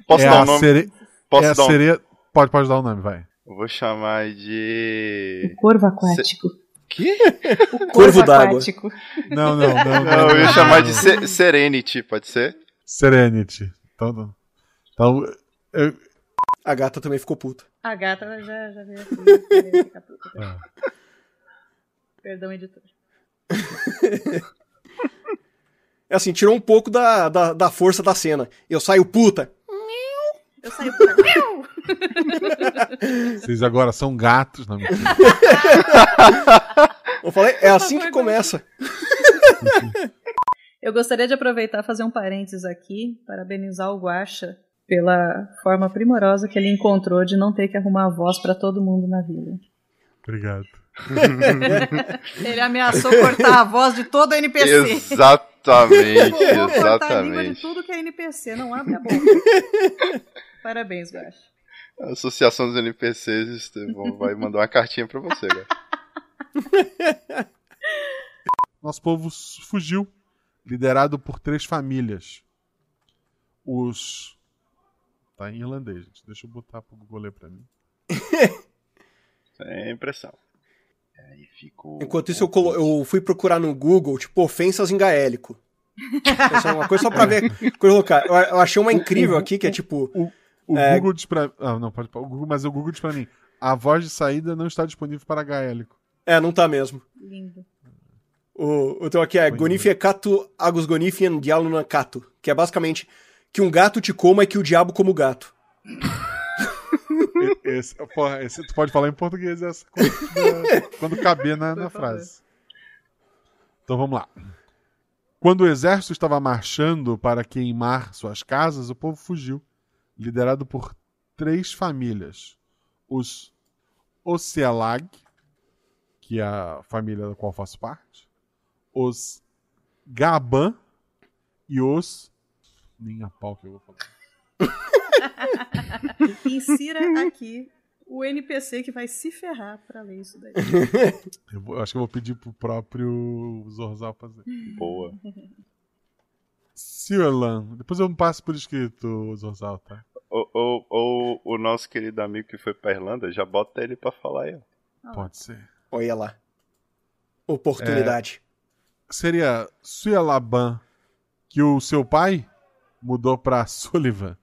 Posso é dar a um nome? sere- Posso é dar um... sereia. Pode, pode dar o nome, vai. Eu vou chamar de. Corvo aquático. Que? Corvo d'água. aquático. Não, não, não. não, Não, eu ia chamar de Se- Serenity, pode ser? Serenity. Então, então eu, A gata também ficou puta. A gata já, já veio assim. querer ficar puta. Ah. Perdão, editor. É assim, tirou um pouco da, da, da força da cena. Eu saio puta. Eu saí puta. vocês agora são gatos, não mentira. Eu falei, é assim que começa. Eu gostaria de aproveitar e fazer um parênteses aqui, parabenizar o Guaxa pela forma primorosa que ele encontrou de não ter que arrumar a voz pra todo mundo na vida. Obrigado. Ele ameaçou cortar a voz de todo NPC. Exatamente, Vou cortar a língua de exatamente. tudo que é NPC, não abre a boca. Parabéns, Guaxa. A Associação dos NPCs vão- vai mandar uma cartinha pra você, cara. Nosso povo fugiu, liderado por três famílias. Os. Tá em irlandês, gente. Deixa eu botar pro Google ler pra mim. Sem impressão. Aí ficou. Enquanto isso, eu, colo- eu fui procurar no Google, tipo, ofensas em gaélico. Essa é uma coisa só pra ver. Colocar. Eu, eu achei uma incrível aqui, que é tipo. O É. Google diz pra. Ah, não, pode. O Google, mas o Google diz pra mim. A voz de saída não está disponível para gaélico. É, não tá mesmo. Lindo. O, o teu aqui é Gonifiecato agus gonifian dialunakato, que é basicamente que um gato te coma e que o diabo como o gato. Esse, porra, esse, tu pode falar em português essa coisa quando caber na, na frase. Então vamos lá. Quando o exército estava marchando para queimar suas casas, o povo fugiu, liderado por três famílias: os Ocealag, que é a família da qual faço parte, os Gaban e os. Nem a pau que eu vou falar. Insira aqui o NPC que vai se ferrar pra ler isso daí. Eu vou- acho que eu vou pedir pro próprio Zorzal fazer. Boa. Ciolan, depois eu passo por escrito, Zorzal, tá? Ou, ou, ou o nosso querido amigo que foi pra Irlanda, já bota ele pra falar aí. ó. Pode ser. Olha lá. Oportunidade. Seria Suelaban que o seu pai mudou pra Sullivan.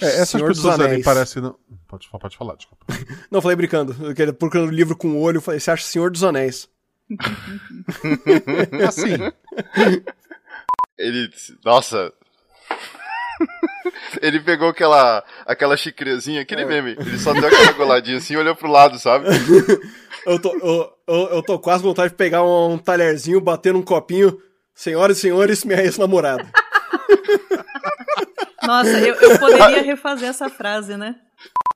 É, essas Senhor dos pessoas ali Anéis. parecem. Não... Pode, pode falar, desculpa. Não, falei brincando. Eu queria- procurando livro com o olho, eu falei, você acha Senhor dos Anéis? Assim, Ele. Nossa. Ele pegou aquela, aquela xicrezinha, aquele meme. Ele só deu aquela goladinha assim e olhou pro lado, sabe? Eu tô, eu, eu, eu tô quase com vontade de pegar um, um talherzinho, bater num copinho. Senhoras e senhores, minha ex-namorada. Nossa, eu, eu poderia refazer essa frase, né?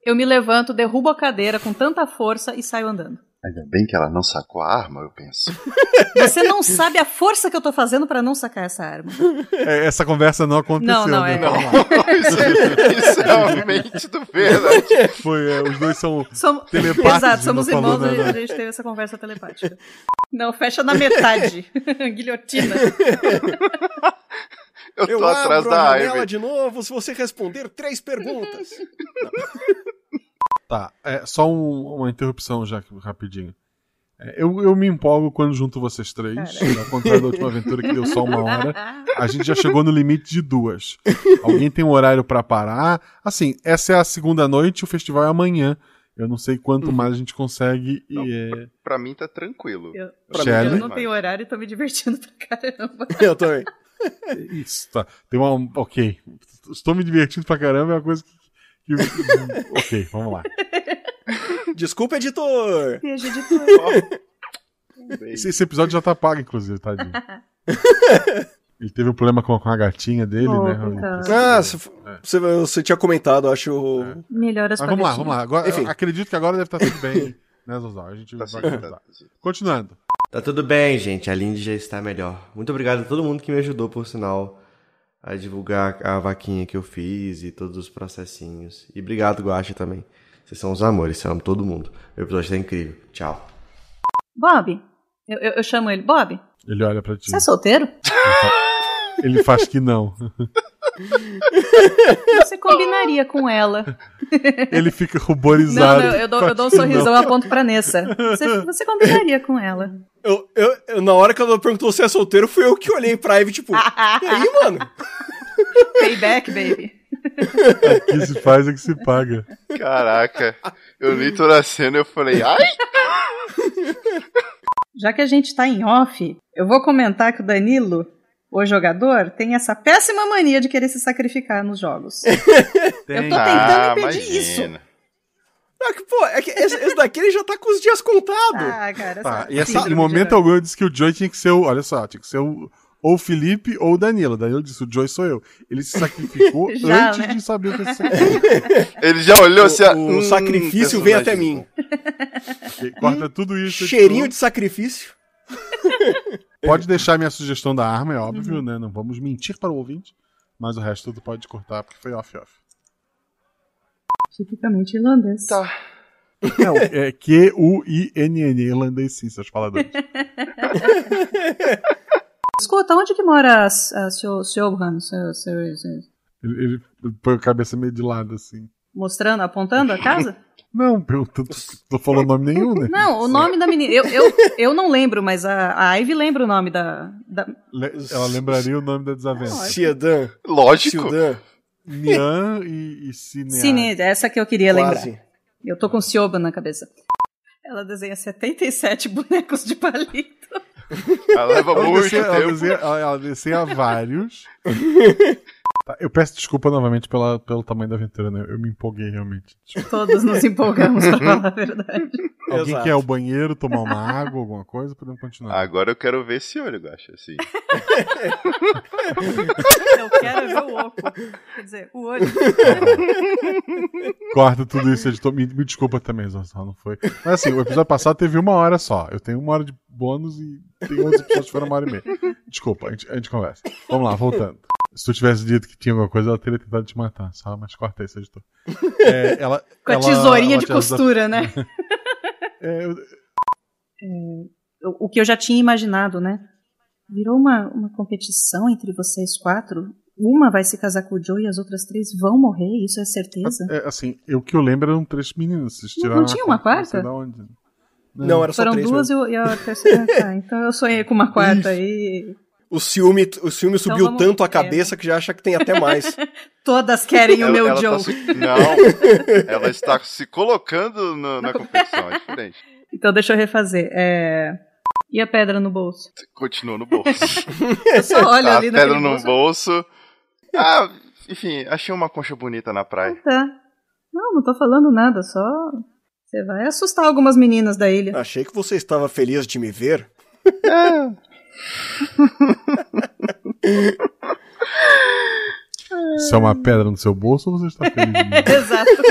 Eu me levanto, derrubo a cadeira com tanta força e saio andando. Ainda bem que ela não sacou a arma, eu penso. Você não sabe a força que eu tô fazendo pra não sacar essa arma. é, essa conversa não aconteceu. Não, não, né? é. Então, lá. isso, isso é uma mente do verdade. Foi, é, os dois são Somos... telepáticos. Exato, somos não falou, irmãos e né, a gente teve essa conversa telepática. Não, fecha na metade. Guilhotina. Eu tô Eu atrás abro da a janela Ivy. de novo se você responder três perguntas. Tá, é, só um- uma interrupção já rapidinho. É, eu, eu me empolgo quando junto vocês três. Ao contrário da última aventura que deu só uma hora. A gente já chegou no limite de duas. Alguém tem um horário pra parar? Assim, essa é a segunda noite, o festival é amanhã. Eu não sei quanto mais a gente consegue. E é... Pra mim tá tranquilo. Eu, Pra Shelley? mim, eu não tenho horário e tô me divertindo pra caramba. Eu também. Isso, tá. Tem uma. Ok. Estou me divertindo pra caramba, é uma coisa que. Que- ok, vamos lá. Desculpa, editor. Beijo, editor. Esse, esse episódio já tá pago, inclusive, tadinho. Ele teve um problema com, com a gatinha dele, Oh, né? coitado. Ah, você, você, você tinha comentado, acho. Melhoras Mas vamos lá, vamos lá. Agora, Enfim. acredito que agora deve estar tudo bem, né, Zozal? A gente Tá vai tá. Continuando. Tá tudo bem, gente. A Lindy já está melhor. Muito obrigado a todo mundo que me ajudou, por sinal, a divulgar a vaquinha que eu fiz e todos os processinhos. E obrigado, Guacha, também. Vocês são os amores, eu amo todo mundo. O episódio tá incrível. Tchau. Bob. Eu, eu- eu chamo ele. Bob, Ele olha pra ti. você é solteiro? Ele faz que não. Você combinaria com ela. Ele fica Não, ruborizado. não, eu dou, eu dou um sorrisão, não. aponto pra Nessa. Você, você combinaria com ela. Eu, eu, eu- na hora que ela perguntou se é solteiro, fui eu que olhei pra Ivy, tipo, e aí, mano? Payback, baby. O que se faz é que se paga. Caraca, eu li toda a cena e eu falei, ai! Já que a gente tá em off, eu vou comentar que o Danilo, o jogador, tem essa péssima mania de querer se sacrificar nos jogos. Eu tô tentando Ah, impedir isso. Ah, que, pô, é que esse, esse daqui ele já tá com os dias contados. Ah, cara, Tá, essa e assim, síndrome em momento algum eu disse que o Joey tinha que ser o. Olha só, tinha que ser o. Ou o Felipe ou o Danilo. Danilo disse: o Joey sou eu. Ele se sacrificou Já, antes né? de saber o que ia ser. Ele já olhou assim, ah, o hum, sacrifício vem até personagem mim. Corta tudo isso. Cheirinho editor. de sacrifício. Pode deixar minha sugestão da arma, é óbvio, Uhum. né? Não vamos mentir para o ouvinte. Mas o resto tudo pode cortar, porque foi off-off. Tipicamente irlandês. Tá. Não, é Q-U-I-N-N, irlandês sim, seus faladores. Escuta, onde que mora a, a seu, Siobhan? Seu, seu, seu- Ele, ele põe a cabeça meio de lado, assim. Mostrando, apontando a casa? Não, perguntando, tô falando nome nenhum, né? Não, o nome da menina. Eu, eu, eu não lembro, mas a, a Ivy lembra o nome da. da... Le- Ela lembraria o nome da desavença. Ciedan. Lógico. Ciedan. Nian e, e Cinear. Cine, essa que eu queria lembrar. Quase. Eu tô com Sioba na cabeça. Ela desenha 77 bonecos de palito. Ela leva Ela muito desenha, ela, tempo. desenha, ela, ela desenha vários. Tá, eu peço desculpa novamente pela, pelo tamanho da aventura, né? Eu me empolguei realmente. Desculpa. Todos nos empolgamos, pra falar a verdade. Alguém Exato. quer ir ao banheiro, tomar uma água, alguma coisa? Podemos continuar. Agora eu quero ver esse olho, Gacha, assim. Eu quero ver o oco. Quer dizer, o olho. Corta tudo isso, editor. Me, me desculpa também, Zorzal, não foi. Mas assim, o episódio passado teve uma hora só. Eu tenho uma hora de bônus e tem outros episódios que foram uma hora e meia. Desculpa, a gente, a gente conversa. Vamos lá, voltando. Se tu tivesse dito que tinha alguma coisa, ela teria tentado te matar. Só, mas corta isso, editor. É, ela, Com a ela- tesourinha ela de costura, né? É, eu- o o que eu já tinha imaginado, né? Virou uma, uma competição entre vocês quatro. Uma vai se casar com o Joe e as outras três vão morrer, isso é certeza? é, assim, eu- o que eu lembro eram três meninas. Não- não tinha uma não sei quarta? da onde. Não, era só Foram três duas e, mesmo. e a terceira. tá, então eu sonhei com uma quarta aí. O ciúme, o ciúme Então subiu tanto a é. cabeça que já acha que tem até mais. Todas querem o Ela- meu ela Joe. tá se- Não, ela está se colocando no- na competição, é diferente. Então deixa eu refazer. É... E a pedra no bolso? Continua no bolso. Eu só olho Tá, ali pedra naquele no bolso. bolso. Ah, enfim, achei uma concha bonita na praia. Tá. Não, não tô falando nada, só. Você vai assustar algumas meninas da ilha. Achei que você estava feliz de me ver. Se é uma pedra no seu bolso ou você está feliz? Exato.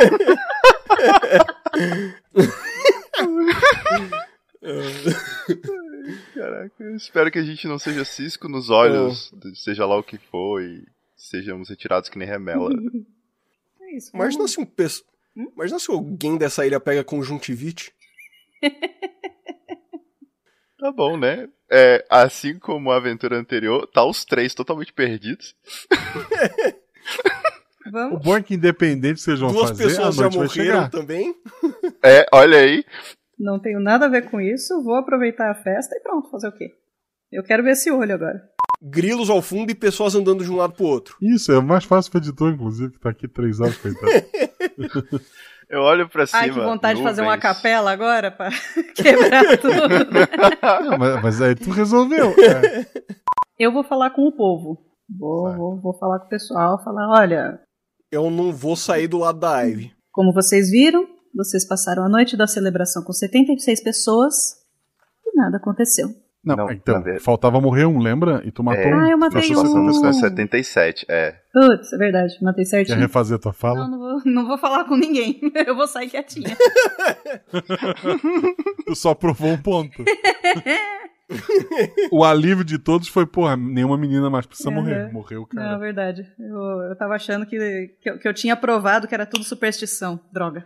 Caraca, eu espero que a gente não seja cisco nos olhos, seja lá o que for, e sejamos retirados que nem remela. É isso. Imagina se um pesso- Imagina se alguém dessa ilha pega conjuntivite. Tá bom, né? É, assim como a aventura anterior, tá os três totalmente perdidos. O Vamos. bom é que independente vocês vão Duas fazer, a pessoas já morreram chegar. também. É, olha aí. Não tenho nada a ver com isso, vou aproveitar a festa e pronto, fazer o quê? Eu quero ver esse olho agora. Grilos ao fundo e pessoas andando de um lado pro outro. Isso, é mais fácil pro editor, inclusive, que tá aqui três horas, coitado. Eu olho pra cima. Ai, que vontade de fazer uma nuvens. capela agora pra quebrar tudo. Não, mas, mas aí tu resolveu. É. Eu vou falar com o povo. Vou, vou, vou falar com o pessoal, falar, olha, Eu não vou sair do lado da Ivy. como vocês viram, vocês passaram a noite da celebração com 76 pessoas e nada aconteceu. Não, Não, então, na verdade- faltava morrer um, lembra? E tu matou É. um. Ah, eu matei um. com 77, é. Putz, é verdade, matei Quer certinho. refazer tua fala? Não, não vou, não vou falar com ninguém. Eu vou sair quietinha. Tu só provou um ponto. o alívio de todos foi, porra, nenhuma menina mais precisa Uhum. morrer. Morreu, Não, é cara. verdade. Eu, eu tava achando que, que, eu, que eu tinha provado que era tudo superstição. Droga.